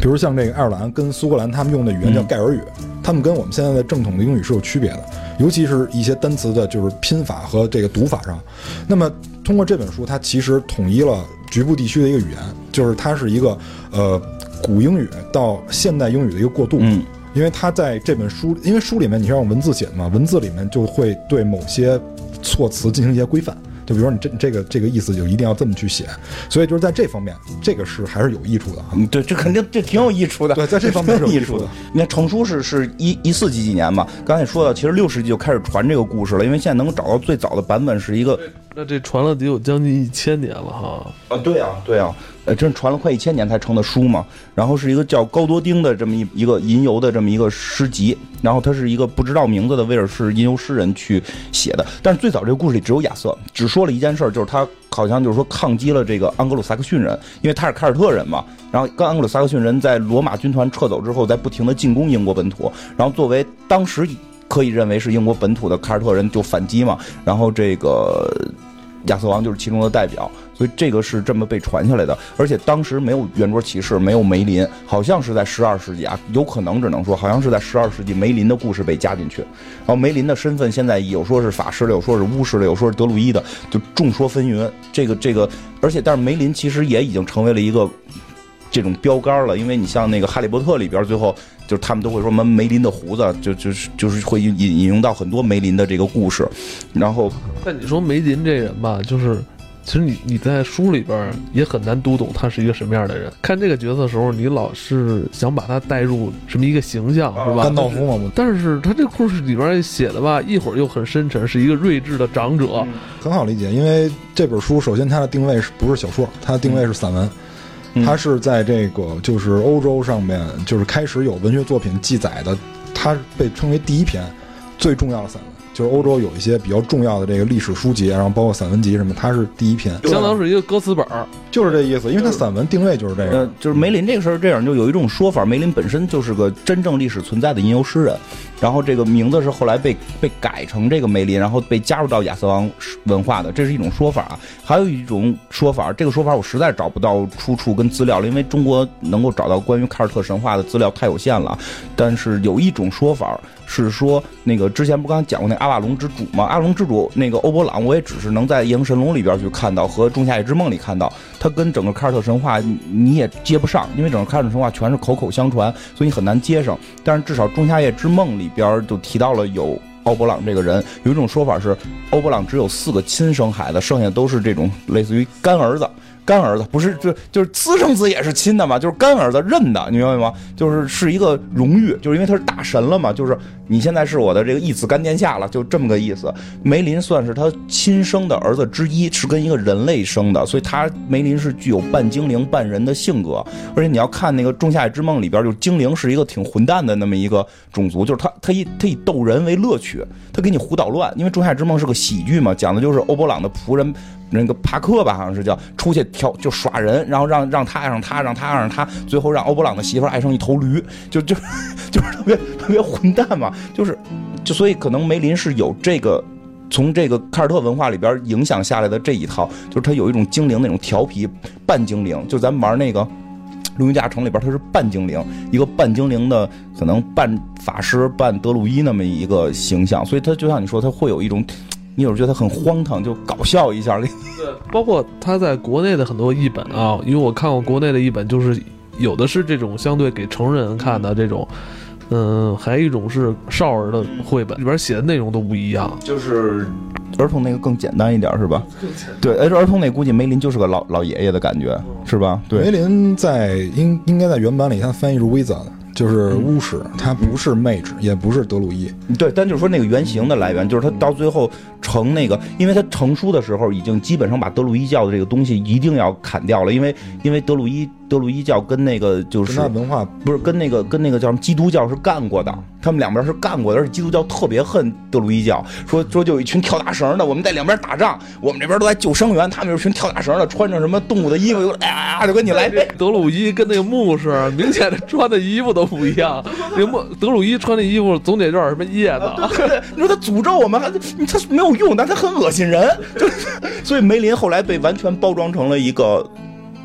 比如像这个爱尔兰跟苏格兰，他们用的语言叫盖尔语，他们跟我们现在的正统的英语是有区别的，尤其是一些单词的就是拼法和这个读法上。那么通过这本书，它其实统一了局部地区的一个语言，就是它是一个呃古英语到现代英语的一个过渡。嗯，因为它在这本书，因为书里面你是用文字写的嘛，文字里面就会对某些措辞进行一些规范。就比如说你这这个这个意思就一定要这么去写，所以就是在这方面，这个是还是有益处的啊。嗯，对，这肯定这挺有益处的。对在这方面是有挺益益处的。你看成书是是一一四几几年嘛？刚才也说到，其实六世纪就开始传这个故事了，因为现在能够找到最早的版本是一个那这传了得有将近一千年了哈。啊，对啊，对啊，呃，真传了快一千年才成的书嘛。然后是一个叫高多丁的这么一一个吟游的这么一个诗集，然后他是一个不知道名字的威尔士吟游诗人去写的。但是最早这个故事里只有亚瑟，只说了一件事，就是他好像就是说抗击了这个盎格鲁撒克逊人，因为他是凯尔特人嘛。然后跟盎格鲁撒克逊人在罗马军团撤走之后，在不停的进攻英国本土，然后作为当时可以认为是英国本土的凯尔特人就反击嘛，然后这个。亚瑟王就是其中的代表，所以这个是这么被传下来的。而且当时没有圆桌骑士，没有梅林，好像是在十二世纪啊，有可能只能说好像是在十二世纪梅林的故事被加进去。然后梅林的身份现在有说是法师的，有说是巫师的，有说是德鲁伊的，就众说纷纭。这个这个，而且但是梅林其实也已经成为了一个。这种标杆了，因为你像那个《哈利波特》里边，最后就是他们都会说什么梅林的胡子，就就是就是会引引用到很多梅林的这个故事。然后，但你说梅林这人吧，就是其实你你在书里边也很难读懂他是一个什么样的人。看这个角色的时候，你老是想把他带入什么一个形象，是吧？甘道夫嘛，但是他这故事里边写的吧，一会儿又很深沉，是一个睿智的长者，很好理解。因为这本书首先它的定位是不是小说，它的定位是散文。它是在这个就是欧洲上面，就是开始有文学作品记载的，它被称为第一篇最重要的散文。就是欧洲有一些比较重要的这个历史书籍，然后包括散文集什么，它是第一篇，相当是一个歌词本儿，就是这意思。因为它散文定位就是这个，就是梅林这个事儿这样，就有一种说法，梅林本身就是个真正历史存在的吟游诗人，然后这个名字是后来被被改成这个梅林，然后被加入到亚瑟王文化的，这是一种说法。还有一种说法，这个说法我实在找不到出处跟资料了，因为中国能够找到关于凯尔特神话的资料太有限了。但是有一种说法。是说那个之前不刚讲过那阿瓦隆之主吗？阿瓦隆之主那个欧伯朗，我也只是能在《夜行神龙》里边去看到，和《仲夏夜之梦》里看到，他跟整个凯尔特神话你也接不上，因为整个凯尔特神话全是口口相传，所以你很难接上。但是至少《仲夏夜之梦》里边就提到了有欧伯朗这个人。有一种说法是，欧伯朗只有四个亲生孩子，剩下都是这种类似于干儿子。干儿子不是就就是私生子也是亲的嘛，就是干儿子认的，你明白吗？就是是一个荣誉，就是因为他是大神了嘛，就是你现在是我的这个义子干殿下了，就这么个意思。梅林算是他亲生的儿子之一，是跟一个人类生的，所以他梅林是具有半精灵半人的性格。而且你要看那个《仲夏之梦》里边，就是精灵是一个挺混蛋的那么一个种族，就是他他以他以逗人为乐趣，他给你胡捣乱。因为《仲夏之梦》是个喜剧嘛，讲的就是欧伯朗的仆人。那个帕克吧，好像是叫出去挑就耍人，然后让让他爱上他，让他爱上他，最后让欧布朗的媳妇爱上一头驴，就 就就是特别特别混蛋嘛，就是就所以可能梅林是有这个从这个凯尔特文化里边影响下来的这一套，就是他有一种精灵那种调皮半精灵，就咱们玩那个《龙与地下城》里边他是半精灵，一个半精灵的可能半法师半德鲁伊那么一个形象，所以他就像你说，他会有一种。你有时候觉得很荒唐，就搞笑一下。对，包括他在国内的很多译本啊，因为我看过国内的译本，就是有的是这种相对给成人看的这种，嗯，还有一种是少儿的绘本，里边写的内容都不一样。就是儿童那个更简单一点，是吧？对，而且儿童那估计梅林就是个老老爷爷的感觉，是吧？对，梅林在应应该在原版里，他翻译是 wizard。就是巫师，他不是 mage，也不是德鲁伊。对，但就是说那个原型的来源，就是他到最后成那个，因为他成书的时候已经基本上把德鲁伊教的这个东西一定要砍掉了，因为因为德鲁伊。德鲁伊教跟那个就是文化不是跟那个跟那个叫什么基督教是干过的，他们两边是干过的，而且基督教特别恨德鲁伊教，说说就有一群跳大绳的，我们在两边打仗，我们这边都在救生员，他们有群跳大绳的，穿着什么动物的衣服，哎呀就跟你来。德鲁伊跟那个牧师明显的穿的衣服都不一样，那牧德鲁伊穿的衣服总得有点什么叶子，你说他诅咒我们，他没有用，但他很恶心人，就所以梅林后来被完全包装成了一个。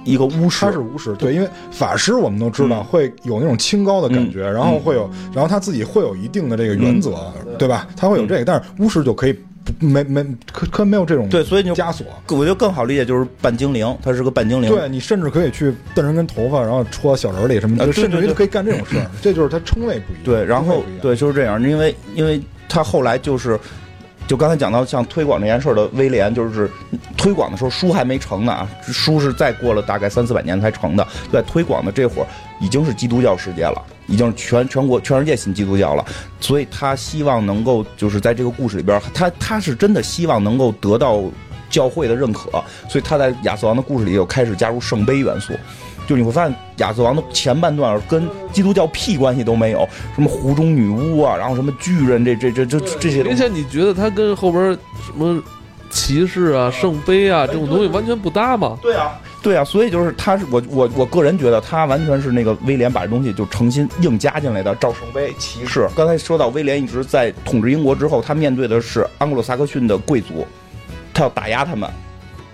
一个巫师，他是巫师，对，因为法师我们都知道会有那种清高的感觉，然后会有，然后他自己会有一定的这个原则，对吧？他会有这个，但是巫师就可以没没可可没有这种对，所以你枷锁，我觉得更好理解就是半精灵，他是个半精灵，对你甚至可以去瞪人根头发，然后戳小人里什么的，甚至于可以干这种事儿，这就是他称谓不一样。对，然后对就是这样，因为因为他后来就是。就刚才讲到像推广这件事儿的威廉，就是推广的时候书还没成呢啊，书是再过了大概三四百年才成的。在推广的这会儿，已经是基督教世界了，已经是全全国全世界信基督教了。所以他希望能够就是在这个故事里边，他他是真的希望能够得到教会的认可，所以他在亚瑟王的故事里又开始加入圣杯元素。就你会发现，亚瑟王的前半段跟基督教屁关系都没有，什么湖中女巫啊，然后什么巨人，这这这这这些。明显你觉得他跟后边什么骑士啊、圣杯啊这种东西完全不搭吗？对啊，对啊，所以就是他是我我我个人觉得他完全是那个威廉把这东西就诚心硬加进来的。赵圣杯骑士，刚才说到威廉一直在统治英国之后，他面对的是安格鲁萨克逊的贵族，他要打压他们。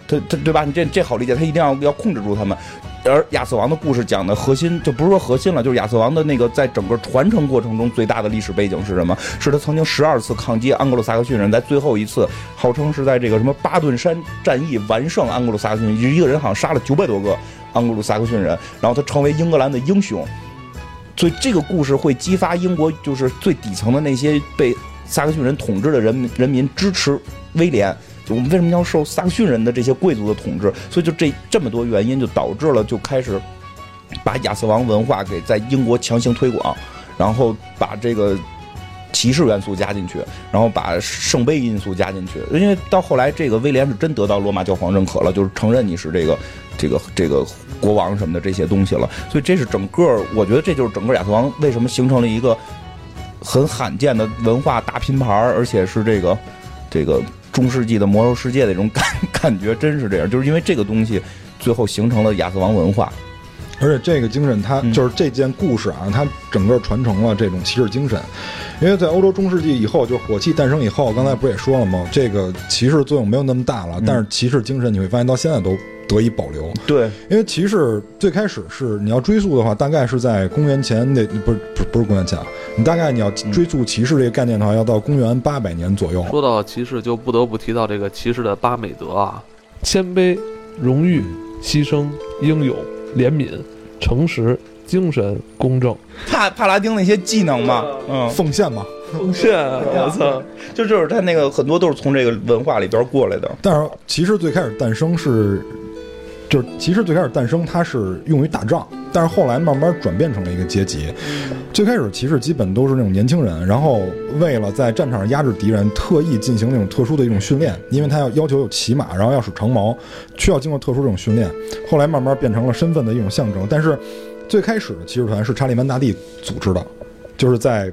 他他对吧？你这这好理解，他一定要要控制住他们。而亚瑟王的故事讲的核心，就不是说核心了，就是亚瑟王的那个在整个传承过程中最大的历史背景是什么？是他曾经十二次抗击安格鲁萨克逊人，在最后一次，号称是在这个什么巴顿山战役完胜安格鲁萨克逊，一个人好像杀了九百多个安格鲁萨克逊人，然后他成为英格兰的英雄。所以这个故事会激发英国就是最底层的那些被萨克逊人统治的人民人民支持威廉。我们为什么要受萨克逊人的这些贵族的统治？所以就这这么多原因，就导致了就开始把亚瑟王文化给在英国强行推广，然后把这个骑士元素加进去，然后把圣杯因素加进去。因为到后来，这个威廉是真得到罗马教皇认可了，就是承认你是这个这个这个国王什么的这些东西了。所以这是整个，我觉得这就是整个亚瑟王为什么形成了一个很罕见的文化大拼盘，而且是这个这个。中世纪的魔兽世界的这种 感感觉真是这样，就是因为这个东西，最后形成了亚瑟王文化，而且这个精神，它就是这件故事啊，它整个传承了这种骑士精神。因为在欧洲中世纪以后，就火器诞生以后，刚才不也说了吗？这个骑士作用没有那么大了，但是骑士精神你会发现到现在都得以保留。对，因为骑士最开始是你要追溯的话，大概是在公元前那不是不是不是公元前。你大概你要追溯骑士这个概念的话，要到公元八百年左右。说到骑士，就不得不提到这个骑士的八美德啊：谦卑、荣誉、牺牲、英勇、怜悯、诚实、精神、公正。帕帕拉丁那些技能嘛，嗯，奉献嘛，奉献。我操，就就是他那个很多都是从这个文化里边过来的。但是骑士最开始诞生是。就是骑士最开始诞生，它是用于打仗，但是后来慢慢转变成了一个阶级。最开始骑士基本都是那种年轻人，然后为了在战场上压制敌人，特意进行那种特殊的一种训练，因为他要要求有骑马，然后要使长矛，需要经过特殊这种训练。后来慢慢变成了身份的一种象征。但是最开始的骑士团是查理曼大帝组织的，就是在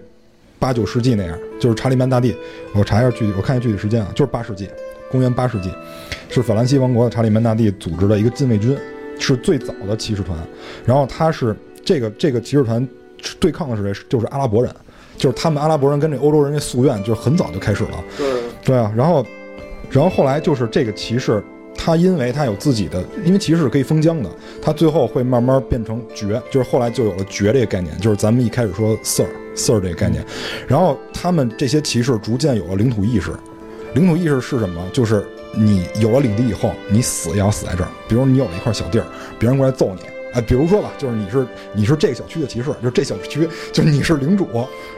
八九世纪那样，就是查理曼大帝。我查一下具体，我看一下具体时间啊，就是八世纪。公元八世纪，是法兰西王国的查理曼大帝组织的一个禁卫军，是最早的骑士团。然后他是这个这个骑士团对抗的是谁？就是阿拉伯人，就是他们阿拉伯人跟这欧洲人这夙愿，就是很早就开始了。对对啊，然后然后后来就是这个骑士，他因为他有自己的，因为骑士是可以封疆的，他最后会慢慢变成爵，就是后来就有了爵这个概念，就是咱们一开始说 Sir Sir 这个概念。然后他们这些骑士逐渐有了领土意识。领土意识是什么？就是你有了领地以后，你死也要死在这儿。比如你有了一块小地儿，别人过来揍你。哎，比如说吧，就是你是你是这个小区的骑士，就这小区就是你是领主，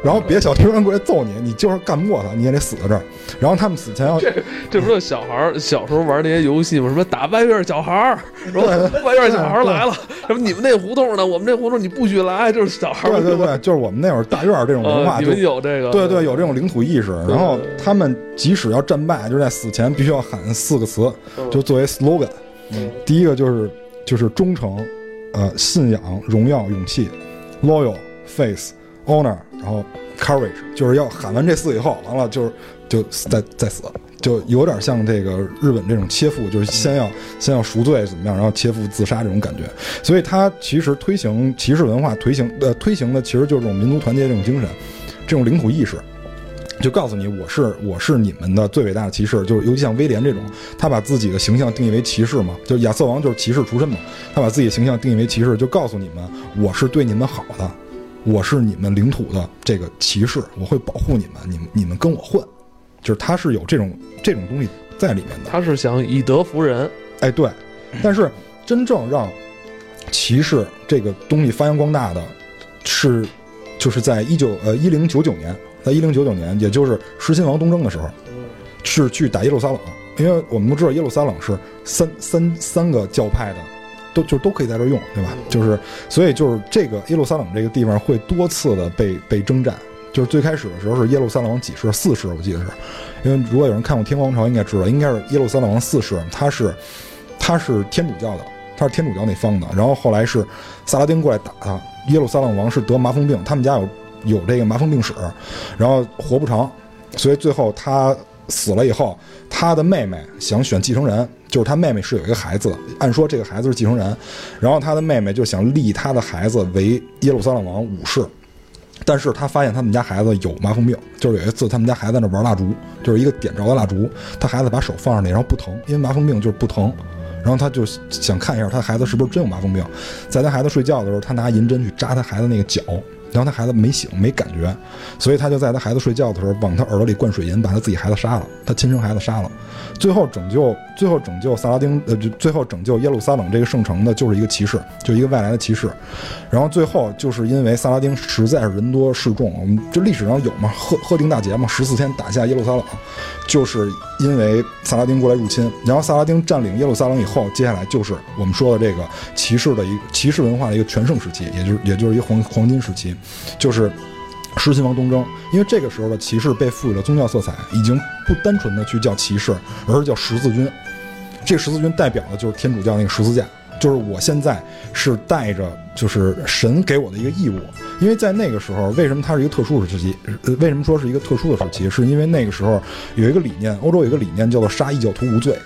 然后别的小区人过来揍你，你就是干不过他，你也得死在这儿。然后他们死前要这这不是小孩儿小时候玩那些游戏吗？什么打外院小孩儿，说外院小孩来了，什么你们那胡同呢？我们这胡同你不许来，就是小孩儿。对对对，就是我们那会儿大院这种文化，你们有这个？对对，有这种领土意识。然后他们即使要战败，就是在死前必须要喊四个词，就作为 slogan。第一个就是就是忠诚。呃，信仰、荣耀、勇气，loyal、faith、honor，然后 courage，就是要喊完这四以后，完了就是就再再死，就有点像这个日本这种切腹，就是先要先要赎罪怎么样，然后切腹自杀这种感觉。所以他其实推行骑士文化，推行呃推行的其实就是这种民族团结这种精神，这种领土意识。就告诉你，我是我是你们的最伟大的骑士，就是尤其像威廉这种，他把自己的形象定义为骑士嘛，就亚瑟王就是骑士出身嘛，他把自己的形象定义为骑士，就告诉你们，我是对你们好的，我是你们领土的这个骑士，我会保护你们，你们你们跟我混，就是他是有这种这种东西在里面的，他是想以德服人，哎对，但是真正让骑士这个东西发扬光大的，是就是在一九呃一零九九年。在一零九九年，也就是狮心王东征的时候，是去打耶路撒冷，因为我们都知道耶路撒冷是三三三个教派的，都就都可以在这用，对吧？就是所以就是这个耶路撒冷这个地方会多次的被被征战，就是最开始的时候是耶路撒冷王几世？四世，我记得是，因为如果有人看过《天皇朝》，应该知道应该是耶路撒冷王四世，他是他是天主教的，他是天主教那方的，然后后来是萨拉丁过来打他，耶路撒冷王是得麻风病，他们家有。有这个麻风病史，然后活不长，所以最后他死了以后，他的妹妹想选继承人，就是他妹妹是有一个孩子，按说这个孩子是继承人，然后他的妹妹就想立他的孩子为耶路撒冷王武士，但是他发现他们家孩子有麻风病，就是有一次他们家孩子在那玩蜡烛，就是一个点着的蜡烛，他孩子把手放上去，然后不疼，因为麻风病就是不疼。然后他就想看一下他孩子是不是真有麻风病，在他孩子睡觉的时候，他拿银针去扎他孩子那个脚，然后他孩子没醒没感觉，所以他就在他孩子睡觉的时候往他耳朵里灌水银，把他自己孩子杀了，他亲生孩子杀了。最后拯救最后拯救萨拉丁呃，就最后拯救耶路撒冷这个圣城的就是一个骑士，就一个外来的骑士。然后最后就是因为萨拉丁实在是人多势众，我们这历史上有嘛，赫赫定大捷嘛，十四天打下耶路撒冷，就是因为萨拉丁过来入侵。然后萨拉丁占领耶路撒冷以后，接下来就是我们说的这个骑士的一个骑士文化的一个全盛时期，也就是也就是一个黄黄金时期，就是。狮心王东征，因为这个时候的骑士被赋予了宗教色彩，已经不单纯的去叫骑士，而是叫十字军。这个十字军代表的就是天主教那个十字架，就是我现在是带着就是神给我的一个义务。因为在那个时候，为什么它是一个特殊时期？呃，为什么说是一个特殊的时期？是因为那个时候有一个理念，欧洲有一个理念叫做杀异教徒无罪。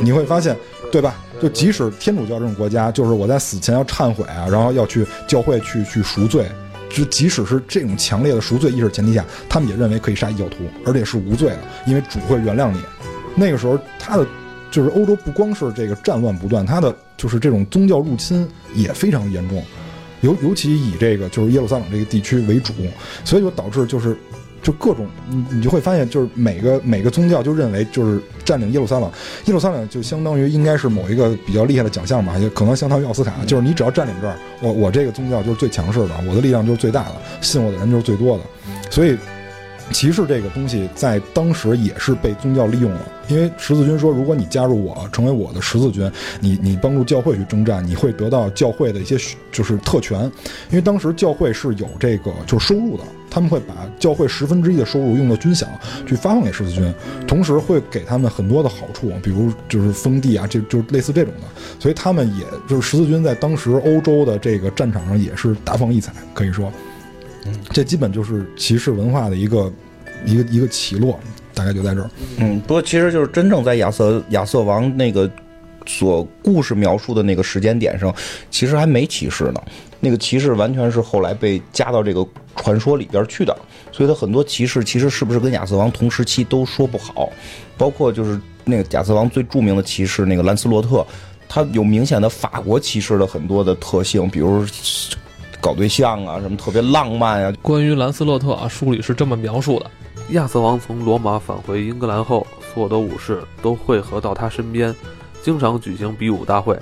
你会发现，对吧？就即使天主教这种国家，就是我在死前要忏悔啊，然后要去教会去去赎罪。就即使是这种强烈的赎罪意识前提下，他们也认为可以杀异教徒，而且是无罪的，因为主会原谅你。那个时候，他的就是欧洲不光是这个战乱不断，他的就是这种宗教入侵也非常严重，尤尤其以这个就是耶路撒冷这个地区为主，所以就导致就是。就各种，你你就会发现，就是每个每个宗教就认为，就是占领耶路撒冷，耶路撒冷就相当于应该是某一个比较厉害的奖项吧，也可能相当于奥斯卡，就是你只要占领这儿，我我这个宗教就是最强势的，我的力量就是最大的，信我的人就是最多的，所以骑士这个东西在当时也是被宗教利用了，因为十字军说，如果你加入我，成为我的十字军，你你帮助教会去征战，你会得到教会的一些就是特权，因为当时教会是有这个就是收入的。他们会把教会十分之一的收入用作军饷去发放给十字军，同时会给他们很多的好处，比如就是封地啊，这就是类似这种的。所以他们也就是十字军在当时欧洲的这个战场上也是大放异彩，可以说，这基本就是骑士文化的一个一个一个起落，大概就在这儿。嗯，不过其实就是真正在亚瑟亚瑟王那个所故事描述的那个时间点上，其实还没骑士呢。那个骑士完全是后来被加到这个传说里边去的，所以他很多骑士其实是不是跟亚瑟王同时期都说不好，包括就是那个亚瑟王最著名的骑士那个兰斯洛特，他有明显的法国骑士的很多的特性，比如搞对象啊，什么特别浪漫啊。关于兰斯洛特啊，书里是这么描述的：亚瑟王从罗马返回英格兰后，所有的武士都汇合到他身边，经常举行比武大会。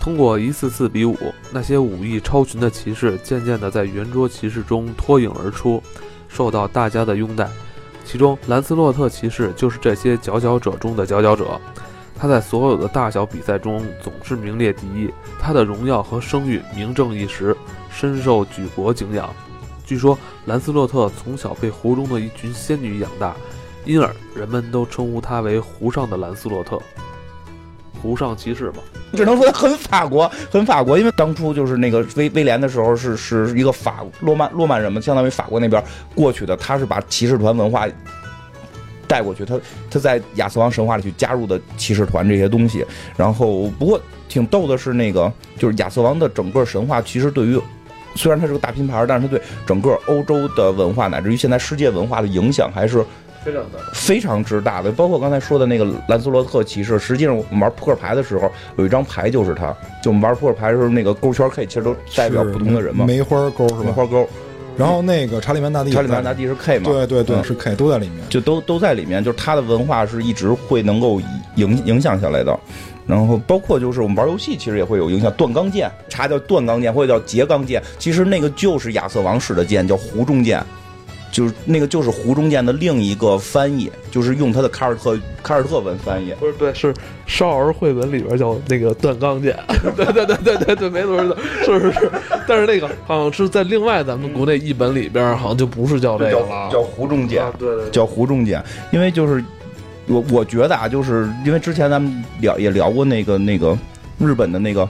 通过一次次比武，那些武艺超群的骑士渐渐地在圆桌骑士中脱颖而出，受到大家的拥戴。其中，兰斯洛特骑士就是这些佼佼者中的佼佼者。他在所有的大小比赛中总是名列第一，他的荣耀和声誉名震一时，深受举国敬仰。据说，兰斯洛特从小被湖中的一群仙女养大，因而人们都称呼他为湖上的兰斯洛特。湖上骑士嘛，只能说很法国，很法国。因为当初就是那个威威廉的时候，是是一个法诺曼诺曼人嘛，相当于法国那边过去的。他是把骑士团文化带过去，他他在亚瑟王神话里去加入的骑士团这些东西。然后不过挺逗的是，那个就是亚瑟王的整个神话，其实对于虽然它是个大拼盘，但是它对整个欧洲的文化乃至于现在世界文化的影响还是。非常大，非常之大的，包括刚才说的那个兰斯洛特骑士。实际上，我们玩扑克牌的时候，有一张牌就是他。就我们玩扑克牌的时候，那个勾圈 K 其实都代表不同的人嘛。梅花勾是吧？梅花勾。然后那个查理曼大帝，查理曼大帝是 K 嘛？对对对，是 K，都在里面，就都都在里面。就是他的文化是一直会能够影影响下来的。然后包括就是我们玩游戏，其实也会有影响。断钢剑，查叫断钢剑或者叫截钢剑，其实那个就是亚瑟王使的剑，叫湖中剑。就是那个，就是湖中剑的另一个翻译，就是用他的凯尔特凯尔特文翻译。不是，对，是少儿绘本里边叫那个断钢剑。对对对对对对，没错是是是。但是那个好像是在另外咱们国内译本里边，好像就不是叫这个了，叫湖中剑。对对，叫湖中剑。因为就是我我觉得啊，就是因为之前咱们聊也聊过那个那个日本的那个。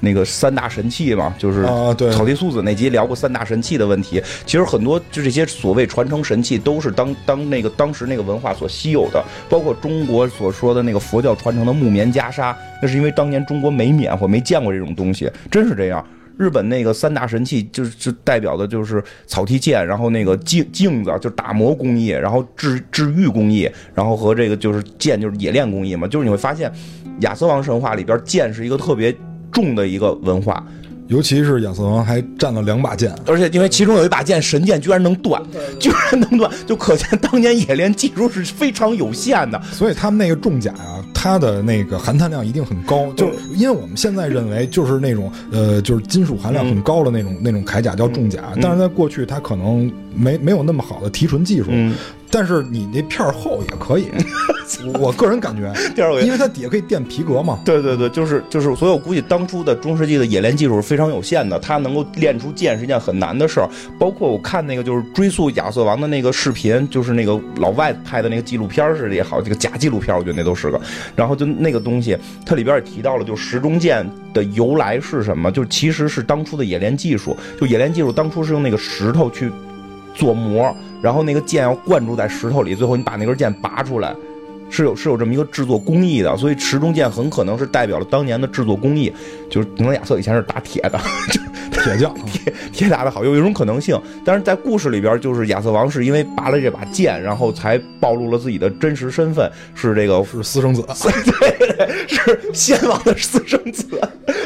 那个三大神器嘛，就是草地素子那集聊过三大神器的问题。其实很多就这些所谓传承神器，都是当当那个当时那个文化所稀有的。包括中国所说的那个佛教传承的木棉袈裟，那是因为当年中国没棉或，没见过这种东西，真是这样。日本那个三大神器就是就代表的就是草剃剑，然后那个镜镜子就打磨工艺，然后治治愈工艺，然后和这个就是剑就是冶炼工艺嘛。就是你会发现，亚瑟王神话里边剑是一个特别重的一个文化，尤其是亚瑟王还占了两把剑，而且因为其中有一把剑神剑居然能断，居然能断，就可见当年冶炼技术是非常有限的。所以他们那个重甲啊，它的那个含碳量一定很高，就是因为我们现在认为就是那种呃，就是金属含量很高的那种那种铠甲叫重甲，但是在过去它可能没没有那么好的提纯技术，嗯，但是你那片儿厚也可以，我我个人感觉，第二个因为它底下可以垫皮革嘛，对对对，就是就是，所以我估计当初的中世纪的冶炼技术是非常有限的，它能够炼出剑是一件很难的事儿。包括我看那个就是追溯亚瑟王的那个视频，就是那个老外拍的那个纪录片儿似的也好，这个假纪录片儿，我觉得那都是个。然后就那个东西，它里边也提到了，就石中剑的由来是什么？就其实是当初的冶炼技术，就冶炼技术当初是用那个石头去做模，然后那个剑要灌注在石头里，最后你把那根剑拔出来。是有是有这么一个制作工艺的，所以池中剑很可能是代表了当年的制作工艺，就是可能亚瑟以前是打铁的，铁匠，铁铁打的好，有一种可能性。但是在故事里边，就是亚瑟王是因为拔了这把剑，然后才暴露了自己的真实身份，是这个是私生子，对对对，是先王的私生子，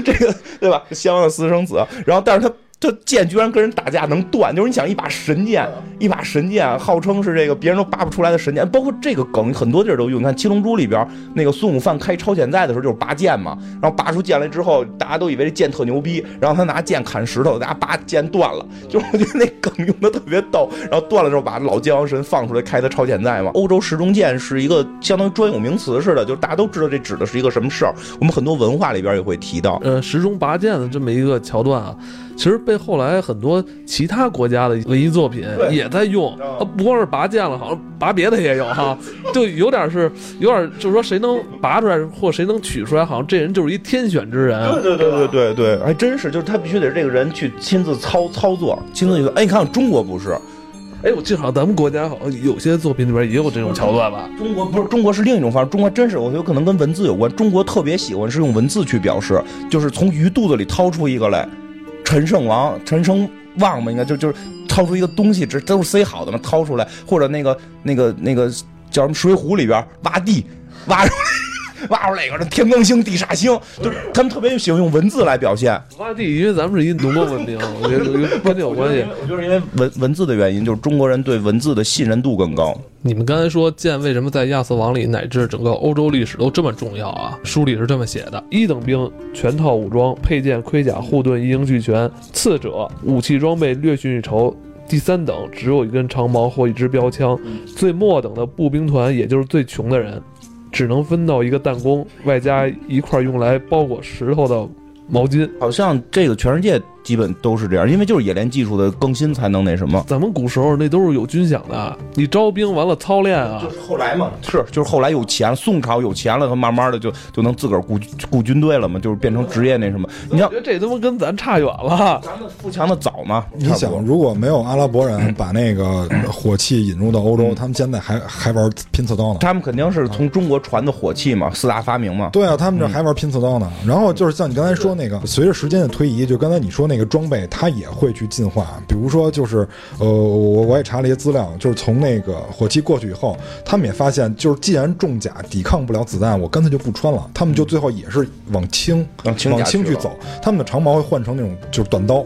这个对吧？先王的私生子，然后但是他。这剑居然跟人打架能断，就是你想一把神剑，一把神剑，号称是这个别人都拔不出来的神剑，包括这个梗很多地儿都用。你看《七龙珠》里边那个孙悟饭开超潜在的时候就是拔剑嘛，然后拔出剑来之后，大家都以为这剑特牛逼，然后他拿剑砍石头，大家拔剑断了，就是我觉得那梗用的特别逗。然后断了之后把老剑王神放出来开的超潜在嘛。欧洲时钟剑是一个相当于专有名词似的，就是大家都知道这指的是一个什么事儿。我们很多文化里边也会提到，呃，时钟拔剑的这么一个桥段啊。其实被后来很多其他国家的文艺作品也在用，啊，不光是拔剑了，好像拔别的也有哈，就有点是有点就是说谁能拔出来或谁能取出来，好像这人就是一天选之人。对对对对对对，还真是，就是他必须得是这个人去亲自操操作，亲自去。哎，你看中国不是？哎，我记得好像咱们国家好像有些作品里边也有这种桥段吧？中国不是中国是另一种方式，中国真是我觉得可能跟文字有关。中国特别喜欢是用文字去表示，就是从鱼肚子里掏出一个来。陈胜王、陈胜旺嘛，应该就就是掏出一个东西，这都是塞好的嘛，掏出来，或者那个那个那个叫什么《水浒》里边挖地挖出挖出来一个天罡星、地煞星，就是他们特别喜欢用文字来表现挖地，因为咱们是一农耕文明，我觉得跟这有关系。就是因为文文字的原因，就是中国人对文字的信任度更高。你们刚才说剑为什么在亚瑟王里乃至整个欧洲历史都这么重要啊？书里是这么写的：一等兵全套武装，配件、盔甲、护盾一应俱全；次者武器装备略逊一筹；第三等只有一根长矛或一支标枪；最末等的步兵团，也就是最穷的人，只能分到一个弹弓，外加一块用来包裹石头的毛巾。好像这个全世界。基本都是这样，因为就是冶炼技术的更新才能那什么。咱们古时候那都是有军饷的，你招兵完了操练啊。就是后来嘛，是就是后来有钱，宋朝有钱了，他慢慢的就就能自个儿雇雇军队了嘛，就是变成职业那什么。你觉得这他妈跟咱差远了。咱们富强的早嘛。你想，如果没有阿拉伯人把那个火器引入到欧洲，他们现在还还玩拼刺刀呢。他们肯定是从中国传的火器嘛，四大发明嘛。对啊，他们这还玩拼刺刀呢。然后就是像你刚才说那个，随着时间的推移，就刚才你说那个装备，它。也会去进化，比如说，就是呃，我我也查了一些资料，就是从那个火器过去以后，他们也发现，就是既然重甲抵抗不了子弹，我干脆就不穿了。他们就最后也是往轻往轻去走，他们的长矛会换成那种就是短刀，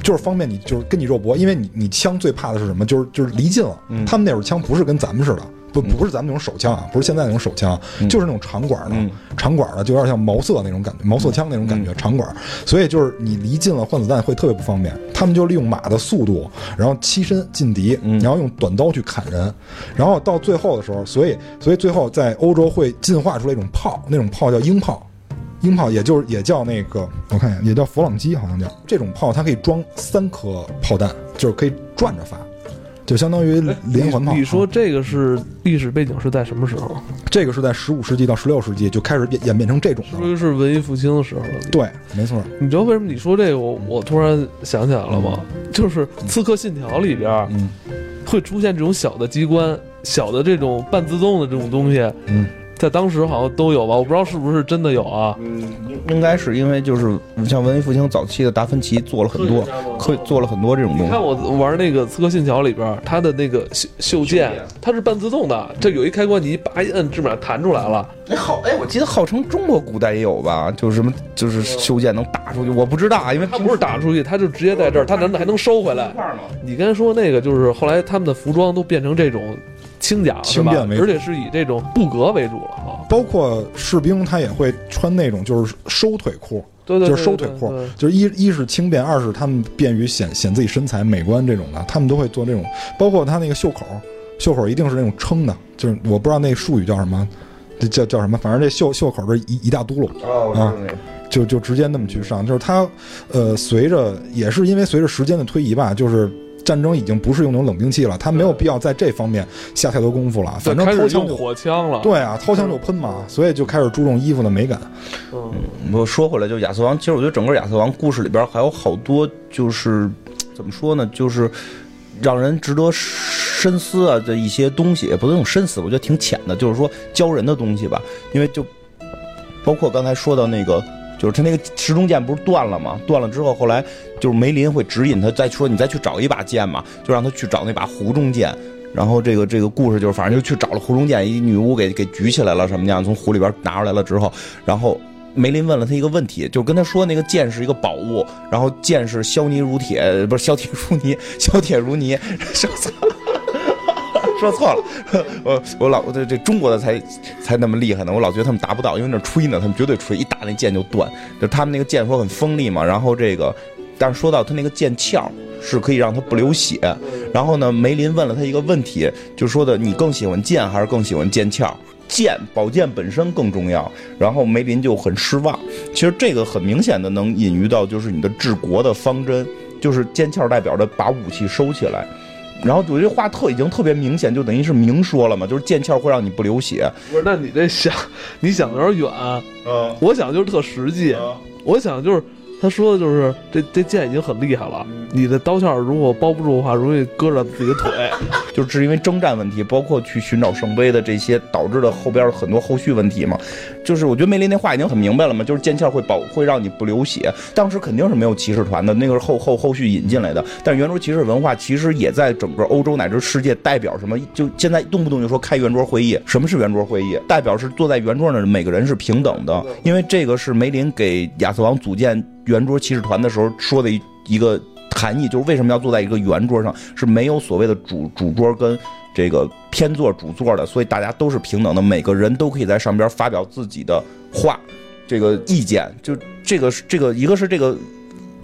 就是方便你就是跟你肉搏，因为你你枪最怕的是什么？就是就是离近了。他们那会儿枪不是跟咱们似的。不不是咱们那种手枪啊，不是现在那种手枪，就是那种长管的，长管的就有点像毛瑟那种感觉，毛瑟枪那种感觉，长管。所以就是你离近了换子弹会特别不方便。他们就利用马的速度，然后栖身近敌，然后用短刀去砍人，然后到最后的时候，所以所以最后在欧洲会进化出来一种炮，那种炮叫鹰炮，鹰炮也就是也叫那个我看一下，也叫弗朗机，好像叫这种炮，它可以装三颗炮弹，就是可以转着发。就相当于连环炮。你说这个是历史背景是在什么时候？这个是在十五世纪到十六世纪就开始演演变成这种的。是是文艺复兴的时候了。对，没错。你知道为什么你说这个？我我突然想起来了吗？就是《刺客信条》里边，嗯，会出现这种小的机关、小的这种半自动的这种东西，嗯，在当时好像都有吧，我不知道是不是真的有啊。嗯，应应该是因为就是像文艺复兴早期的达芬奇做了很多，可以做了很多这种东西。你看我玩那个《刺客信条》里边，它的那个袖袖剑，它是半自动的，这有一开关，你一拔一摁，基本上弹出来了。哎，好，哎，我记得号称中国古代也有吧，就是什么，就是袖剑能打出去，我不知道啊，因为它不是打出去，它就直接在这儿，它难道还能收回来？你刚才说那个，就是后来他们的服装都变成这种轻甲，轻便为主而且是以这种布革为主了啊。包括士兵他也会穿那种就是收腿裤，对对，就是收腿裤对对，就是一一是轻便，二是他们便于显显自己身材美观这种的，他们都会做这种。包括他那个袖口，袖口一定是那种撑的，就是我不知道那术语叫什么，这叫叫什么，反正这袖袖口这一一大嘟噜，哦，我知道那个。就就直接那么去上，就是他，呃，随着也是因为随着时间的推移吧，就是战争已经不是用那种冷兵器了，他没有必要在这方面下太多功夫了，反正开始用掏枪就火枪了。对啊，掏枪就喷嘛，所以就开始注重衣服的美感。嗯，我说回来，就亚瑟王，其实我觉得整个亚瑟王故事里边还有好多，就是怎么说呢，就是让人值得深思啊的一些东西，也不能用深思，我觉得挺浅的，就是说教人的东西吧。因为就包括刚才说到那个，就是他那个时钟剑不是断了吗？断了之后，后来就是梅林会指引他，再说你再去找一把剑嘛，就让他去找那把湖中剑。然后这个这个故事就是，反正就去找了湖中剑，一女巫给给举起来了什么样，从湖里边拿出来了之后，然后梅林问了他一个问题，就跟他说那个剑是一个宝物，然后剑是削泥如铁，不是削铁如泥，削铁如泥，说错了。说错了，我我老这这中国的才才那么厉害呢，我老觉得他们达不到，因为那吹呢，他们绝对吹，一打那剑就断，就他们那个剑说很锋利嘛，然后这个，但是说到他那个剑鞘是可以让他不流血，然后呢，梅林问了他一个问题，就说的你更喜欢剑还是更喜欢剑鞘？剑宝剑本身更重要，然后梅林就很失望。其实这个很明显的能隐喻到就是你的治国的方针，就是剑鞘代表着把武器收起来。然后我这话特已经特别明显，就等于是明说了嘛，就是剑鞘会让你不流血。不是，那你这想，你想的有点远。嗯，我想就是特实际，我想就是他说的就是这这剑已经很厉害了，你的刀鞘如果包不住的话，容易割着自己的腿。就是因为征战问题，包括去寻找圣杯的这些导致的后边很多后续问题嘛。就是我觉得梅林那话已经很明白了嘛，就是剑鞘会保会让你不流血。当时肯定是没有骑士团的，那个是后后后续引进来的。但是圆桌骑士文化其实也在整个欧洲乃至世界代表什么？就现在动不动就说开圆桌会议，什么是圆桌会议？代表是坐在圆桌上的每个人是平等的，因为这个是梅林给亚瑟王组建圆桌骑士团的时候说的一一个。含义就是为什么要坐在一个圆桌上，是没有所谓的主主桌跟这个偏坐主座的，所以大家都是平等的，每个人都可以在上边发表自己的话，这个意见。就这个是这个，一个是这个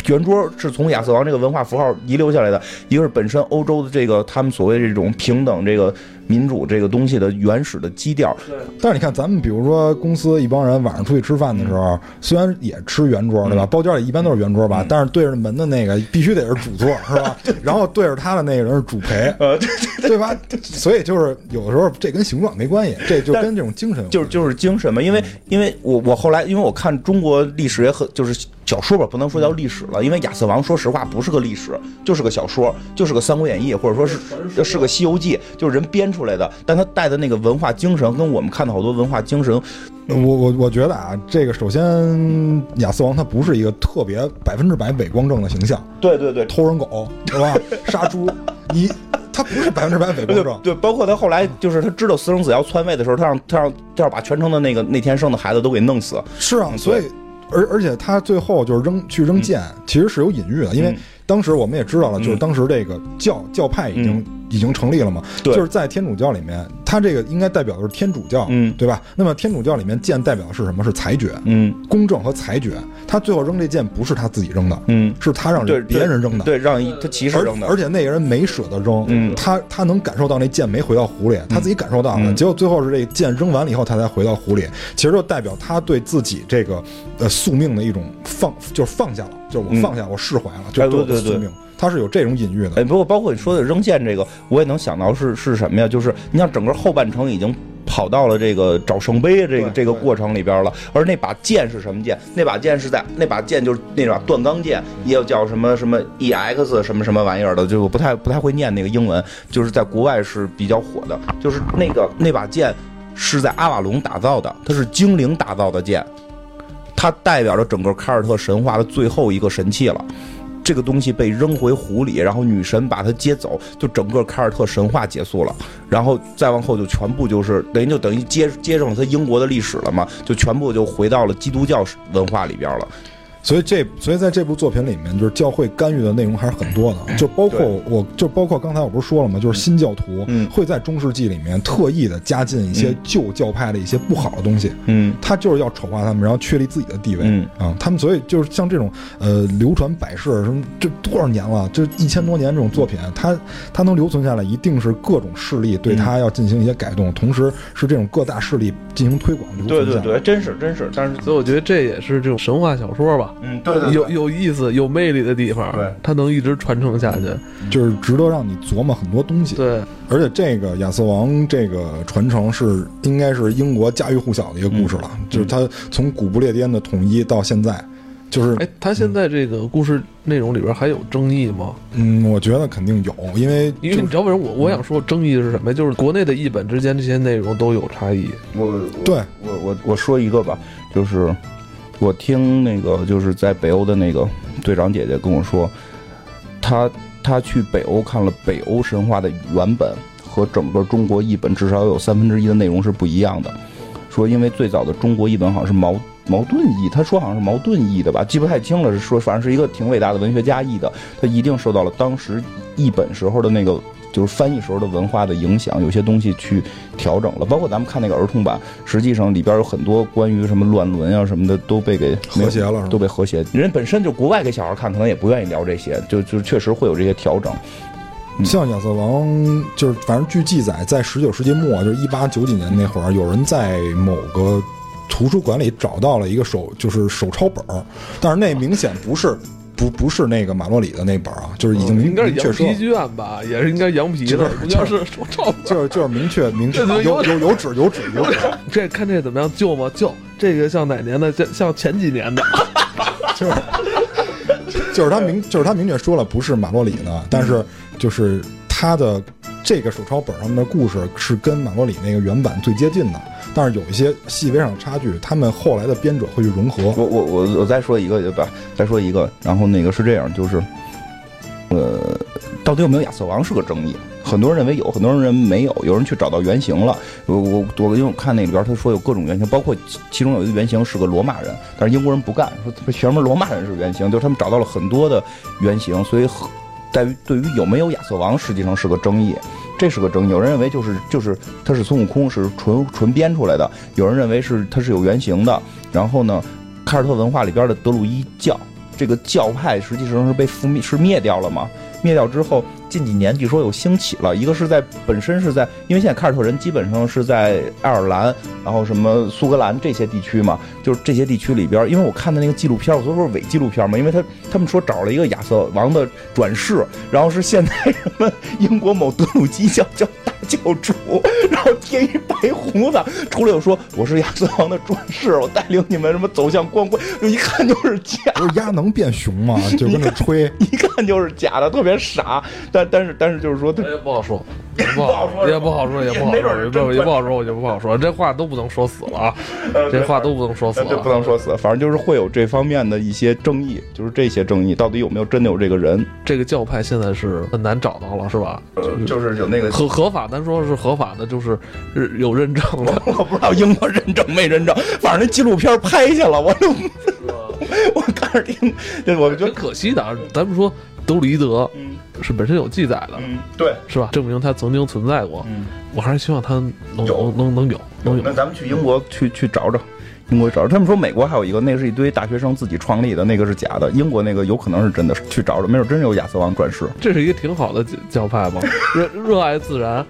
圆桌是从亚瑟王这个文化符号遗留下来的，一个是本身欧洲的这个他们所谓这种平等这个。民主这个东西的原始的基调，但是你看，咱们比如说公司一帮人晚上出去吃饭的时候，虽然也吃圆桌，对吧？包间里一般都是圆桌吧，但是对着门的那个必须得是主座，是吧？然后对着他的那个人是主陪，呃对吧？所以就是有的时候这跟形状没关系，这就跟这种精神，就是就是精神嘛。因为因为我我后来因为我看中国历史也很就是小说吧，不能说叫历史了，因为亚瑟王说实话不是个历史，就是个小说，就是个《三国演义》，或者说是是个《西游记》，就是人编出来的。但他带的那个文化精神，跟我们看的好多文化精神，我我我觉得啊，这个首先亚瑟王他不是一个特别百分之百伪光正的形象，对对对，偷人狗是吧？杀猪，你他不是百分之百伪光正，对，包括他后来就是他知道私生子要篡位的时候，他让他让他要把全城的那个那天生的孩子都给弄死，是啊，所以而而且他最后就是扔去扔剑，其实是有隐喻的，因为当时我们也知道了，就是当时这个教教派已经。已经成立了嘛？对，就是在天主教里面，它这个应该代表的是天主教，嗯，对吧？那么天主教里面剑代表的是什么？是裁决，嗯，公正和裁决。他最后扔这剑不是他自己扔的，嗯，是他让人别人扔的，对，让他骑士扔的。而且那个人没舍得扔，嗯，他他能感受到那剑没回到湖里，他自己感受到了。结果最后是这剑扔完了以后，他才回到湖里。其实就代表他对自己这个呃宿命的一种放，就是放下了，就是我放下，我释怀了，就对对对。它是有这种隐喻的，哎，不过包括你说的扔剑这个，我也能想到是是什么呀？就是你像整个后半程已经跑到了这个找圣杯这个这个过程里边了，而那把剑是什么剑？那把剑是在那把剑就是那把断钢剑，也有叫什么什么 EX 什么什么玩意儿的，就我不太不太会念那个英文，就是在国外是比较火的，就是那个那把剑。是在阿瓦隆打造的，它是精灵打造的剑，它代表着整个凯尔特神话的最后一个神器了。这个东西被扔回湖里，然后女神把它接走，就整个凯尔特神话结束了。然后再往后就全部就是等于就等于接接上了他英国的历史了嘛，就全部就回到了基督教文化里边了。所以这所以在这部作品里面，就是教会干预的内容还是很多的，就包括我就包括刚才我不是说了吗？就是新教徒嗯会在中世纪里面特意的加进一些旧教派的一些不好的东西，嗯他就是要丑化他们，然后确立自己的地位。嗯啊，他们所以就是像这种呃流传百世什么，这多少年了，这一千多年这种作品，它它能留存下来，一定是各种势力对它要进行一些改动，同时是这种各大势力进行推广留对。对对，真是真是，但是所以我觉得这也是这种神话小说吧，嗯，对对有有意思、有魅力的地方，对它能一直传承下去。就是值得让你琢磨很多东西。对，而且这个亚瑟王这个传承是应该是英国家喻户晓的一个故事了，就是它从古不列颠的统一到现在，就是哎，他现在这个故事内容里边还有争议吗？嗯，我觉得肯定有，因为因为你知道为什么我我想说争议是什么呀？就是国内的译本之间这些内容都有差异。我我对我我我说一个吧，就是我听那个就是在北欧的那个队长姐姐跟我说，她她去北欧看了北欧神话的原本和整个中国译本，至少有三分之一的内容是不一样的。说因为最早的中国译本好像是矛矛盾译，他说好像是矛盾译的吧，记不太清了。是说反正是一个挺伟大的文学家译的，他一定受到了当时译本时候的那个就是翻译时候的文化的影响，有些东西去调整了。包括咱们看那个儿童版，实际上里边有很多关于什么乱伦啊什么的都被给和谐了都被和谐。人本身就国外给小孩看，可能也不愿意聊这些，就就确实会有这些调整。像亚瑟王，就是反正据记载，在十九世纪末，就是一八九几年那会儿，有人在某个图书馆里找到了一个手，就是手抄本儿，但是那明显不是不不是那个马洛里的那本儿啊，就是已经明应该是羊明确说皮，卷吧，也是应该羊皮的，就是不像是手抄。就是就是明确明确有有有纸有纸有纸，这看这怎么样？旧吗？旧。这个像哪年的？像像前几年的。就是就是他明就是他明确说了不是马洛里的，但是就是他的这个手抄本上面的故事是跟马洛里那个原版最接近的，但是有一些细微上的差距，他们后来的编者会去融合。我我我我再说一个对吧？再说一个，然后那个是这样，就是，呃，到底有没有亚瑟王是个争议。很多人认为有，很多人认为没有，有人去找到原型了。我我我因为我看那里边他说有各种原型，包括其中有一个原型是个罗马人，但是英国人不干，说为什么罗马人是原型？就是他们找到了很多的原型，所以很在于对于有没有亚瑟王实际上是个争议，这是个争议。有人认为就是就是他是孙悟空是纯纯编出来的，有人认为是他是有原型的。然后呢，凯尔特文化里边的德鲁伊教这个教派实际上是被覆灭是灭掉了吗？灭掉之后，近几年据说又兴起了，一个是在本身是在，因为现在凯尔特人基本上是在爱尔兰，然后什么苏格兰这些地区嘛，就是这些地区里边，因为我看的那个纪录片，我说不是伪纪录片嘛，因为他他们说找了一个亚瑟王的转世，然后是现在什么英国某德鲁基教教大教主，然后贴一白胡子，出来又说我是亚瑟王的转世，我带领你们什么走向光辉，就一看就是假不是鸭能变熊吗？就跟那吹，一看就是假的，特别傻。但但是但是就是说他也不好说，也不好说，也不好说，也不好说，也不好说，我就不好说，这话都不能说死了啊，这话都不能说死了不能。说死，反正就是会有这方面的一些争议，就是这些争议到底有没有真的有这个人，这个教派现在是很难找到了，是吧？就是有那个合合法，咱说是合法的，就是是有认证了。我不知道英国认证没认证，反正那纪录片拍下了，我就 我看着听，对，我觉得可惜的啊，咱们说德鲁伊德嗯是本身有记载的，嗯对是吧？证明它曾经存在过。嗯。我还是希望它能有能能能有能有。那咱们去英国去去找找，英国找找。他们说美国还有一个，那是一堆大学生自己创立的，那个是假的。英国那个有可能是真的，去找找，没准真有亚瑟王转世。这是一个挺好的教教派嘛，热热爱自然，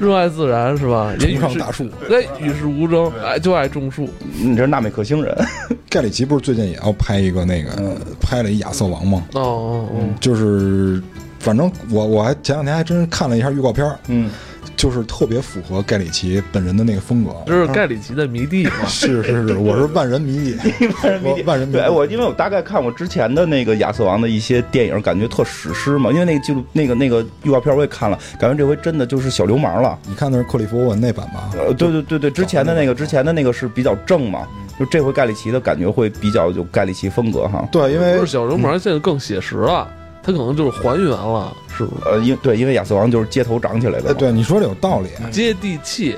热爱自然是吧？也与世崇尚大树。哎，与世无争，哎，就爱种树。你这是纳美克星人，盖里奇不是最近也要拍一个那个嗯拍了一亚瑟王吗？哦哦哦，就是反正我我还前两天还真看了一下预告片儿，嗯就是特别符合盖里奇本人的那个风格。就是盖里奇的迷弟嘛？是 是是，我是万人迷弟，万人迷弟万人迷弟对，哎我因为我大概看过之前的那个亚瑟王的一些电影，感觉特史诗嘛。因为那个记录那个那个预告片我也看了，感觉这回真的就是小流氓了。你看的是克里夫·欧文那版吧？呃，对对对对，之前的那个之前的那个是比较正嘛，就这回盖里奇的感觉会比较有盖里奇风格哈。对，因为不是小流氓现在更写实了，他可能就是还原了，是不是？呃，因对，因为亚瑟王就是街头长起来的哎，对你说的有道理，接地气，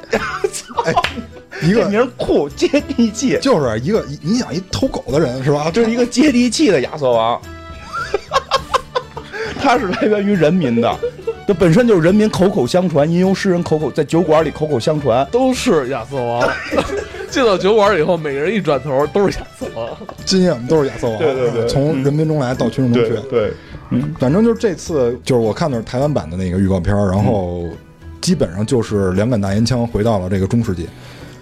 一个这名酷，接地气，就是一个你想一偷狗的人是吧？就是一个接地气的亚瑟王，他是来源于人民的，这本身就是人民口口相传，吟游诗人口口在酒馆里口口相传。都是亚瑟王。进到酒馆以后，每个人一转头都是亚瑟王。今夜我们都是亚瑟王，对对对从人民中来到群众中去。对，嗯反正就是这次，就是我看的是台湾版的那个预告片，然后基本上就是两杆大烟枪回到了这个中世纪。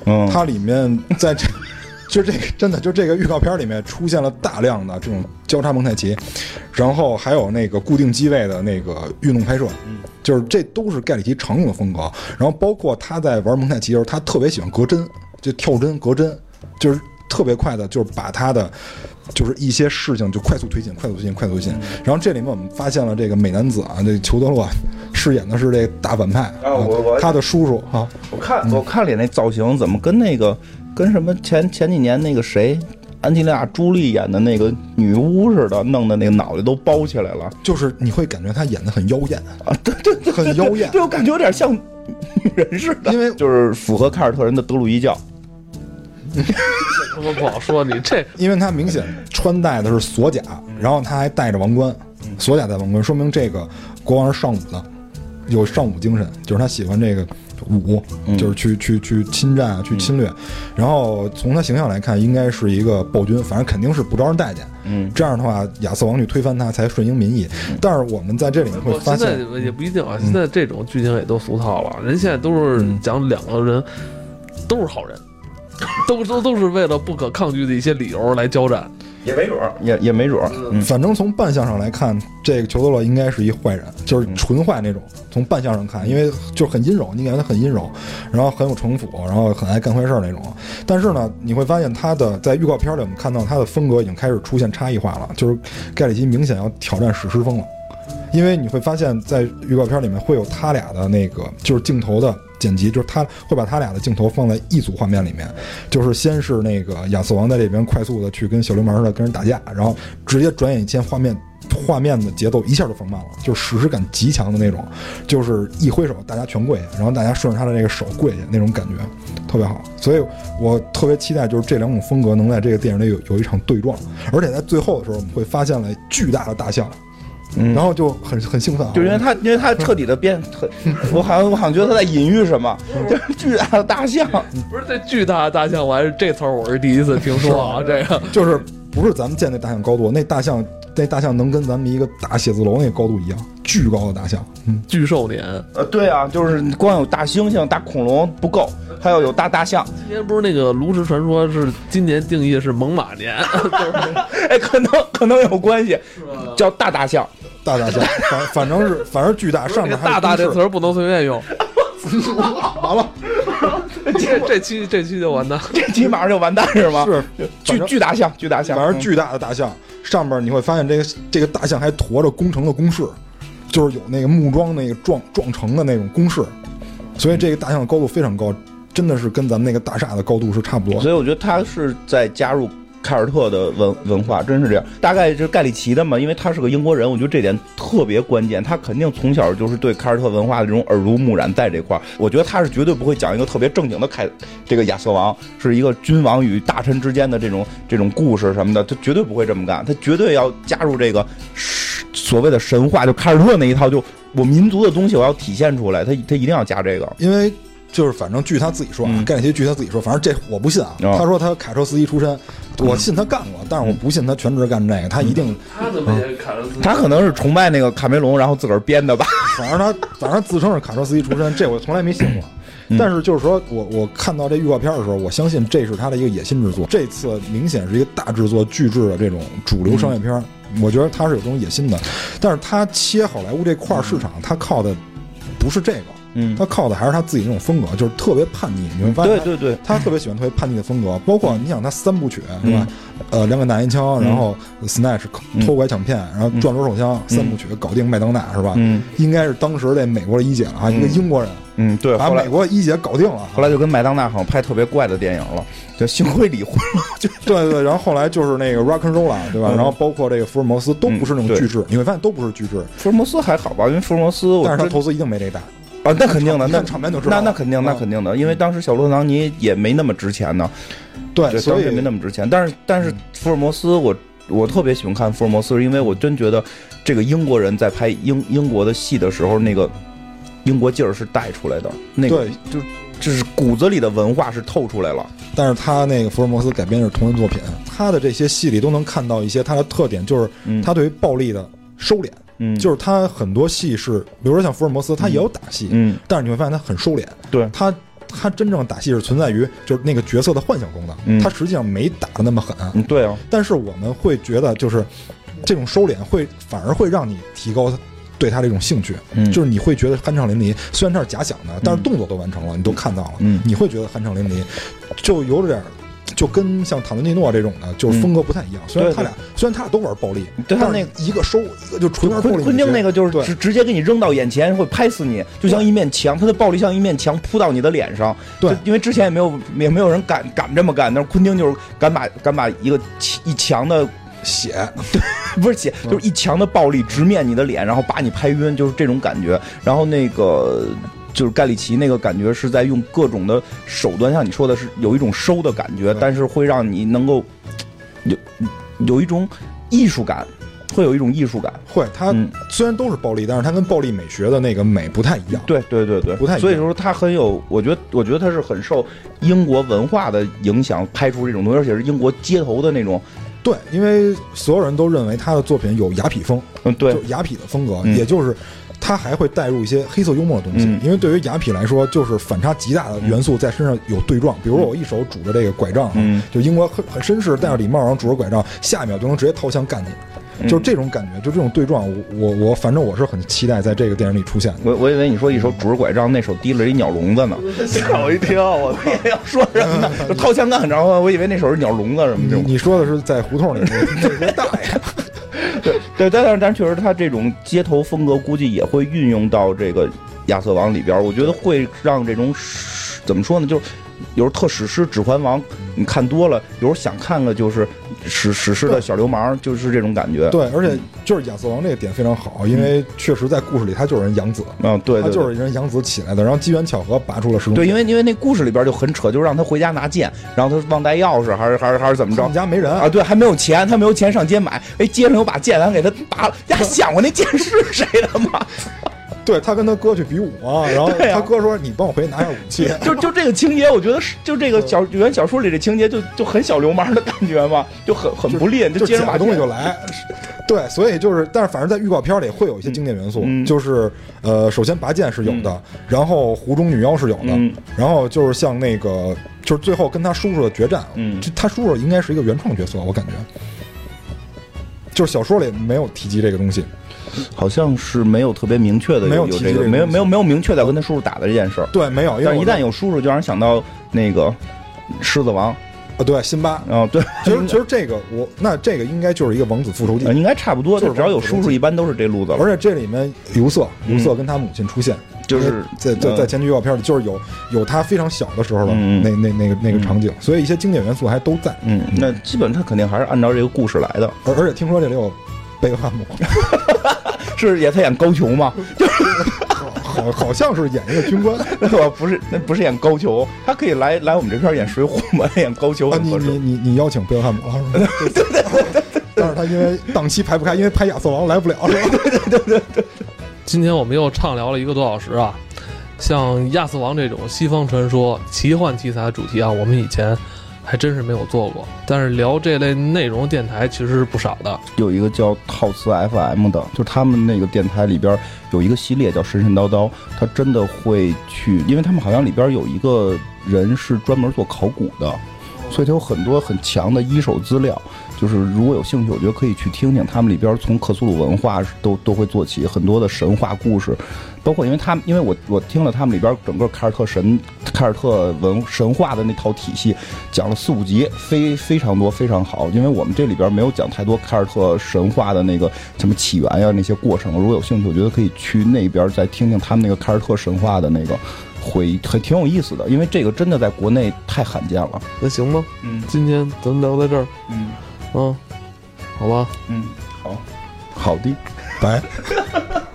嗯，它里面在这，就这个真的就这个预告片里面出现了大量的这种交叉蒙太奇，然后还有那个固定机位的那个运动拍摄，就是这都是盖里奇常用的风格。然后包括他在玩蒙太奇的时候，他特别喜欢隔帧，就跳帧隔帧，就是特别快的，就是把他的。就是一些事情就快速推进，快速推进，快速推进。然后这里面我们发现了这个美男子啊，这裘德洛饰演的是这大反派啊我我他的叔叔啊，我看我看里那造型怎么跟那个跟什么前前几年那个谁。安吉丽娜·朱莉演的那个女巫似的，弄的那个脑袋都包起来了就是你会感觉她演的很妖艳，啊！对对对，很妖艳对我感觉有点像女人似的，因为就是符合凯尔特人的德鲁伊教。他妈不好说，你这因为他明显穿戴的是锁甲，然后他还戴着王冠，锁甲戴王冠，说明这个国王是尚武的，有尚武精神，就是他喜欢这个武，就是去去去侵占啊，去侵略。然后从他形象来看，应该是一个暴君，反正肯定是不招人待见。嗯，这样的话，亚瑟王去推翻他，才顺应民意。但是我们在这里面会我发现在现，也不一定啊，现在这种剧情也都俗套了。人现在都是讲两个人都是好人，都都都是为了不可抗拒的一些理由来交战。也没准儿，也也没准儿。嗯，反正从扮相上来看，这个裘德洛应该是一坏人，就是纯坏那种。从扮相上看，因为就很阴柔，你感觉他很阴柔，然后很有城府，然后很爱干坏事儿那种。但是呢，你会发现他的在预告片里，我们看到他的风格已经开始出现差异化了，就是盖里奇明显要挑战史诗风了。因为你会发现在预告片里面会有他俩的那个就是镜头的剪辑，就是他会把他俩的镜头放在一组画面里面，就是先是那个亚瑟王在这边快速的去跟小流氓似的跟人打架，然后直接转眼间画面画面的节奏一下就放慢了，就是史诗感极强的那种，就是一挥手大家全跪下，然后大家顺着他的那个手跪下那种感觉特别好，所以我特别期待就是这两种风格能在这个电影里有有一场对撞，而且在最后的时候我们会发现了巨大的大象。然后就很很兴奋啊！就因为他，因为他彻底的变，很我好像我好像觉得他在隐喻什么，就是巨大的大象。不是这巨大的大象，我还是这词儿我是第一次听说啊。这个就是不是咱们见那大象高度，那大象那大象能跟咱们一个大写字楼那高度一样，巨高的大象。嗯，巨兽脸，呃，对啊，就是光有大猩猩、大恐龙不够，还要有大大象。今年不是那个炉石传说是今年定义是猛犸年，就是哎，可能可能有关系，叫大大象。大大象，反反正是反正巨大，上面还大大这词儿不能随便用。完了，这这期这期就完蛋。这期马上就完蛋是吗？是巨巨大象，巨大象，反正巨大的大象，上面你会发现这个这个大象还驮着工程的公式，就是有那个木桩那个撞撞成的那种公式，所以这个大象的高度非常高，真的是跟咱们那个大厦的高度是差不多。所以我觉得他是在加入凯尔特的文文化，真是这样。大概就是盖里奇的嘛，因为他是个英国人，我觉得这点特别关键。他肯定从小就是对凯尔特文化的这种耳濡目染，在这块儿，我觉得他是绝对不会讲一个特别正经的凯这个亚瑟王是一个君王与大臣之间的这种这种故事什么的，他绝对不会这么干，他绝对要加入这个所谓的神话，就凯尔特那一套，就我民族的东西我要体现出来，他他一定要加这个。因为就是反正据他自己说啊，嗯盖里奇据他自己说，反正这我不信啊。哦他说他卡车司机出身，我信他干过，但是我不信他全职干这个，他一定，他怎么也卡着自己？他可能是崇拜那个卡梅隆，然后自个儿编的吧。反正他反正自称是卡车司机出身，这我从来没信过。但是就是说我我看到这预告片的时候，我相信这是他的一个野心之作。这次明显是一个大制作、巨制的这种主流商业片，我觉得他是有这种野心的。但是他切好莱坞这块儿市场，他靠的不是这个，嗯他靠的还是他自己那种风格，就是特别叛逆。你会发现他，对对对，他特别喜欢特别叛逆的风格，包括你想他三部曲是吧嗯？呃，两杆大烟枪，嗯然后 Snatch 嗯偷拐抢骗，然后转轮手枪，三部曲搞定麦当娜是吧？嗯应该是当时这美国的一姐了啊，一个嗯英国人嗯对，把美国一姐搞定了。后来就跟麦当娜好像拍特别怪的电影了，就幸亏离婚了，就对对对，然后后来就是那个 Rock and Roll 对吧？嗯然后包括这个福尔摩斯都不是那种巨制，你会发现都不是巨制，福尔摩斯还好吧，因为福尔摩斯但是他投资一定没这大。啊，那肯定的，那场面就知道了。那那肯定，那嗯。肯定的，因为当时小罗唐尼也没那么值钱呢，对，对，所以没那么值钱。但是但是福尔摩斯，我我特别喜欢看福尔摩斯，是因为我真觉得这个英国人在拍英英国的戏的时候，那个英国劲儿是带出来的，那个对就就是骨子里的文化是透出来了。但是他那个福尔摩斯改编的是同人作品，他的这些戏里都能看到一些他的特点，就是嗯。他对于暴力的收敛，嗯，就是他很多戏是，比如说像福尔摩斯，他也有打戏，嗯，但是你会发现他很收敛，对，他他真正打戏是存在于就是那个角色的幻想中的，嗯。他实际上没打的那么狠，嗯，对啊，但是我们会觉得就是这种收敛会反而会让你提高对他这种兴趣，嗯。就是你会觉得酣畅淋漓，虽然他是假想的，但是动作都完成了，你都看到了，嗯。你会觉得酣畅淋漓，就有点儿。就跟像塔伦蒂诺这种的，就是风格不太一样。虽然他俩，虽然他俩都玩暴力，但是那一个收，一个就纯玩暴力。昆昆汀那个就是直直接给你扔到眼前，会拍死你，就像一面墙，他的暴力像一面墙扑到你的脸上。对因为之前也没有也没有人敢敢这么干，但是昆汀就是敢把敢把一个一墙的血，对不是血，就是一墙的暴力直面你的脸，然后把你拍晕，就是这种感觉。然后那个。就是盖里奇那个感觉是在用各种的手段，像你说的是有一种收的感觉，但是会让你能够有有一种艺术感，会有一种艺术感。会他嗯。虽然都是暴力，但是他跟暴力美学的那个美不太一样。对对对对，不太一样。所以说他很有，我觉得我觉得他是很受英国文化的影响，拍出这种东西，而且是英国街头的那种，对，因为所有人都认为他的作品有雅痞风，嗯，对。就，雅痞的风格，嗯。也就是他还会带入一些黑色幽默的东西。嗯因为对于雅痞来说，就是反差极大的元素在身上有对撞。比如说我一手拄着这个拐杖啊，嗯就英国很很绅士，戴着礼帽，然后拄着拐杖，下一秒就能直接掏枪干你。嗯就是这种感觉，就这种对撞，我我我反正我是很期待在这个电影里出现的。我我以为你说一手拄着拐杖，那手提了一鸟笼子呢，吓我一跳，我也要说什么呢？掏枪干，然后我以为那手是鸟笼子什么的。你说的是在胡同里那那些大爷，对，但是但确实他这种街头风格估计也会运用到这个亚瑟王里边，我觉得会让这种怎么说呢，就是有时候特史诗《指环王》，你看多了，有时候想看个就是史史诗的小流氓，就是这种感觉。对，而且就是亚瑟王这个点非常好，因为确实在故事里他就是人养子，嗯，对他。就是人养子起来的，然后机缘巧合拔出了时空对，因为因为那故事里边就很扯，就是让他回家拿剑，然后他忘带钥匙，还是还是还是怎么着我们？家没人啊，对，还没有钱，他没有钱上街买，哎，街上有把剑，咱给他拔了。呀，想过那剑是谁的吗？对他跟他哥去比武啊，然后他哥说：“你帮我回去拿下武器。就就这个情节，我觉得是就这个小原小说里这情节就就很小流氓的感觉嘛，就很很不吝，就接着把东西就来。对，所以就是，但是反正在预告片里会有一些经典元素，嗯。就是呃，首先拔剑是有的，然后湖中女妖是有的，嗯。然后就是像那个，就是最后跟他叔叔的决战，嗯。这他叔叔应该是一个原创角色，我感觉，就是小说里没有提及这个东西，好像是没有特别明确的没有没有没有没有明确的跟他叔叔打的这件事儿，对，没有，但是一旦有叔叔，就让人想到那个狮子王，啊，对，辛巴，哦对，其实其实这个我那这个应该就是一个王子复仇记。呃，应该差不多，就是只要有叔叔，一般都是这路子了，而且这里面刘瑟，嗯。刘瑟跟他母亲出现，就是在在呃在前期预告片里，就是有有他非常小的时候的那那那个那个场景，所以一些经典元素还都在。嗯，那基本他肯定还是按照这个故事来的，而而且听说这里有贝克汉姆，是也他演高俅吗？好好像是演一个军官 不是，那不是演高俅，他可以来来我们这片演水浒嘛，演高俅。你你你你邀请贝克汉姆了是吗？对对对。但是他因为档期排不开，因为拍亚瑟王来不了，是吧？今天我们又畅聊了一个多小时啊，像亚瑟王这种西方传说、奇幻题材的主题啊，我们以前还真是没有做过。但是聊这类内容电台其实是不少的。有一个叫套词 FM 的，就是他们那个电台里边有一个系列叫神神叨叨，他真的会去，因为他们好像里边有一个人是专门做考古的，所以它有很多很强的一手资料。就是如果有兴趣，我觉得可以去听听他们里边从克苏鲁文化都都会做起很多的神话故事，包括因为他们因为我我听了他们里边整个凯尔特神凯尔特文神话的那套体系，讲了四五集，非非常多非常好。因为我们这里边没有讲太多凯尔特神话的那个什么起源呀那些过程，如果有兴趣，我觉得可以去那边再听听他们那个凯尔特神话的那个。会还挺有意思的，因为这个真的在国内太罕见了。那行吧，嗯今天咱们聊到这儿，嗯嗯，好吧。嗯，好，好的。拜。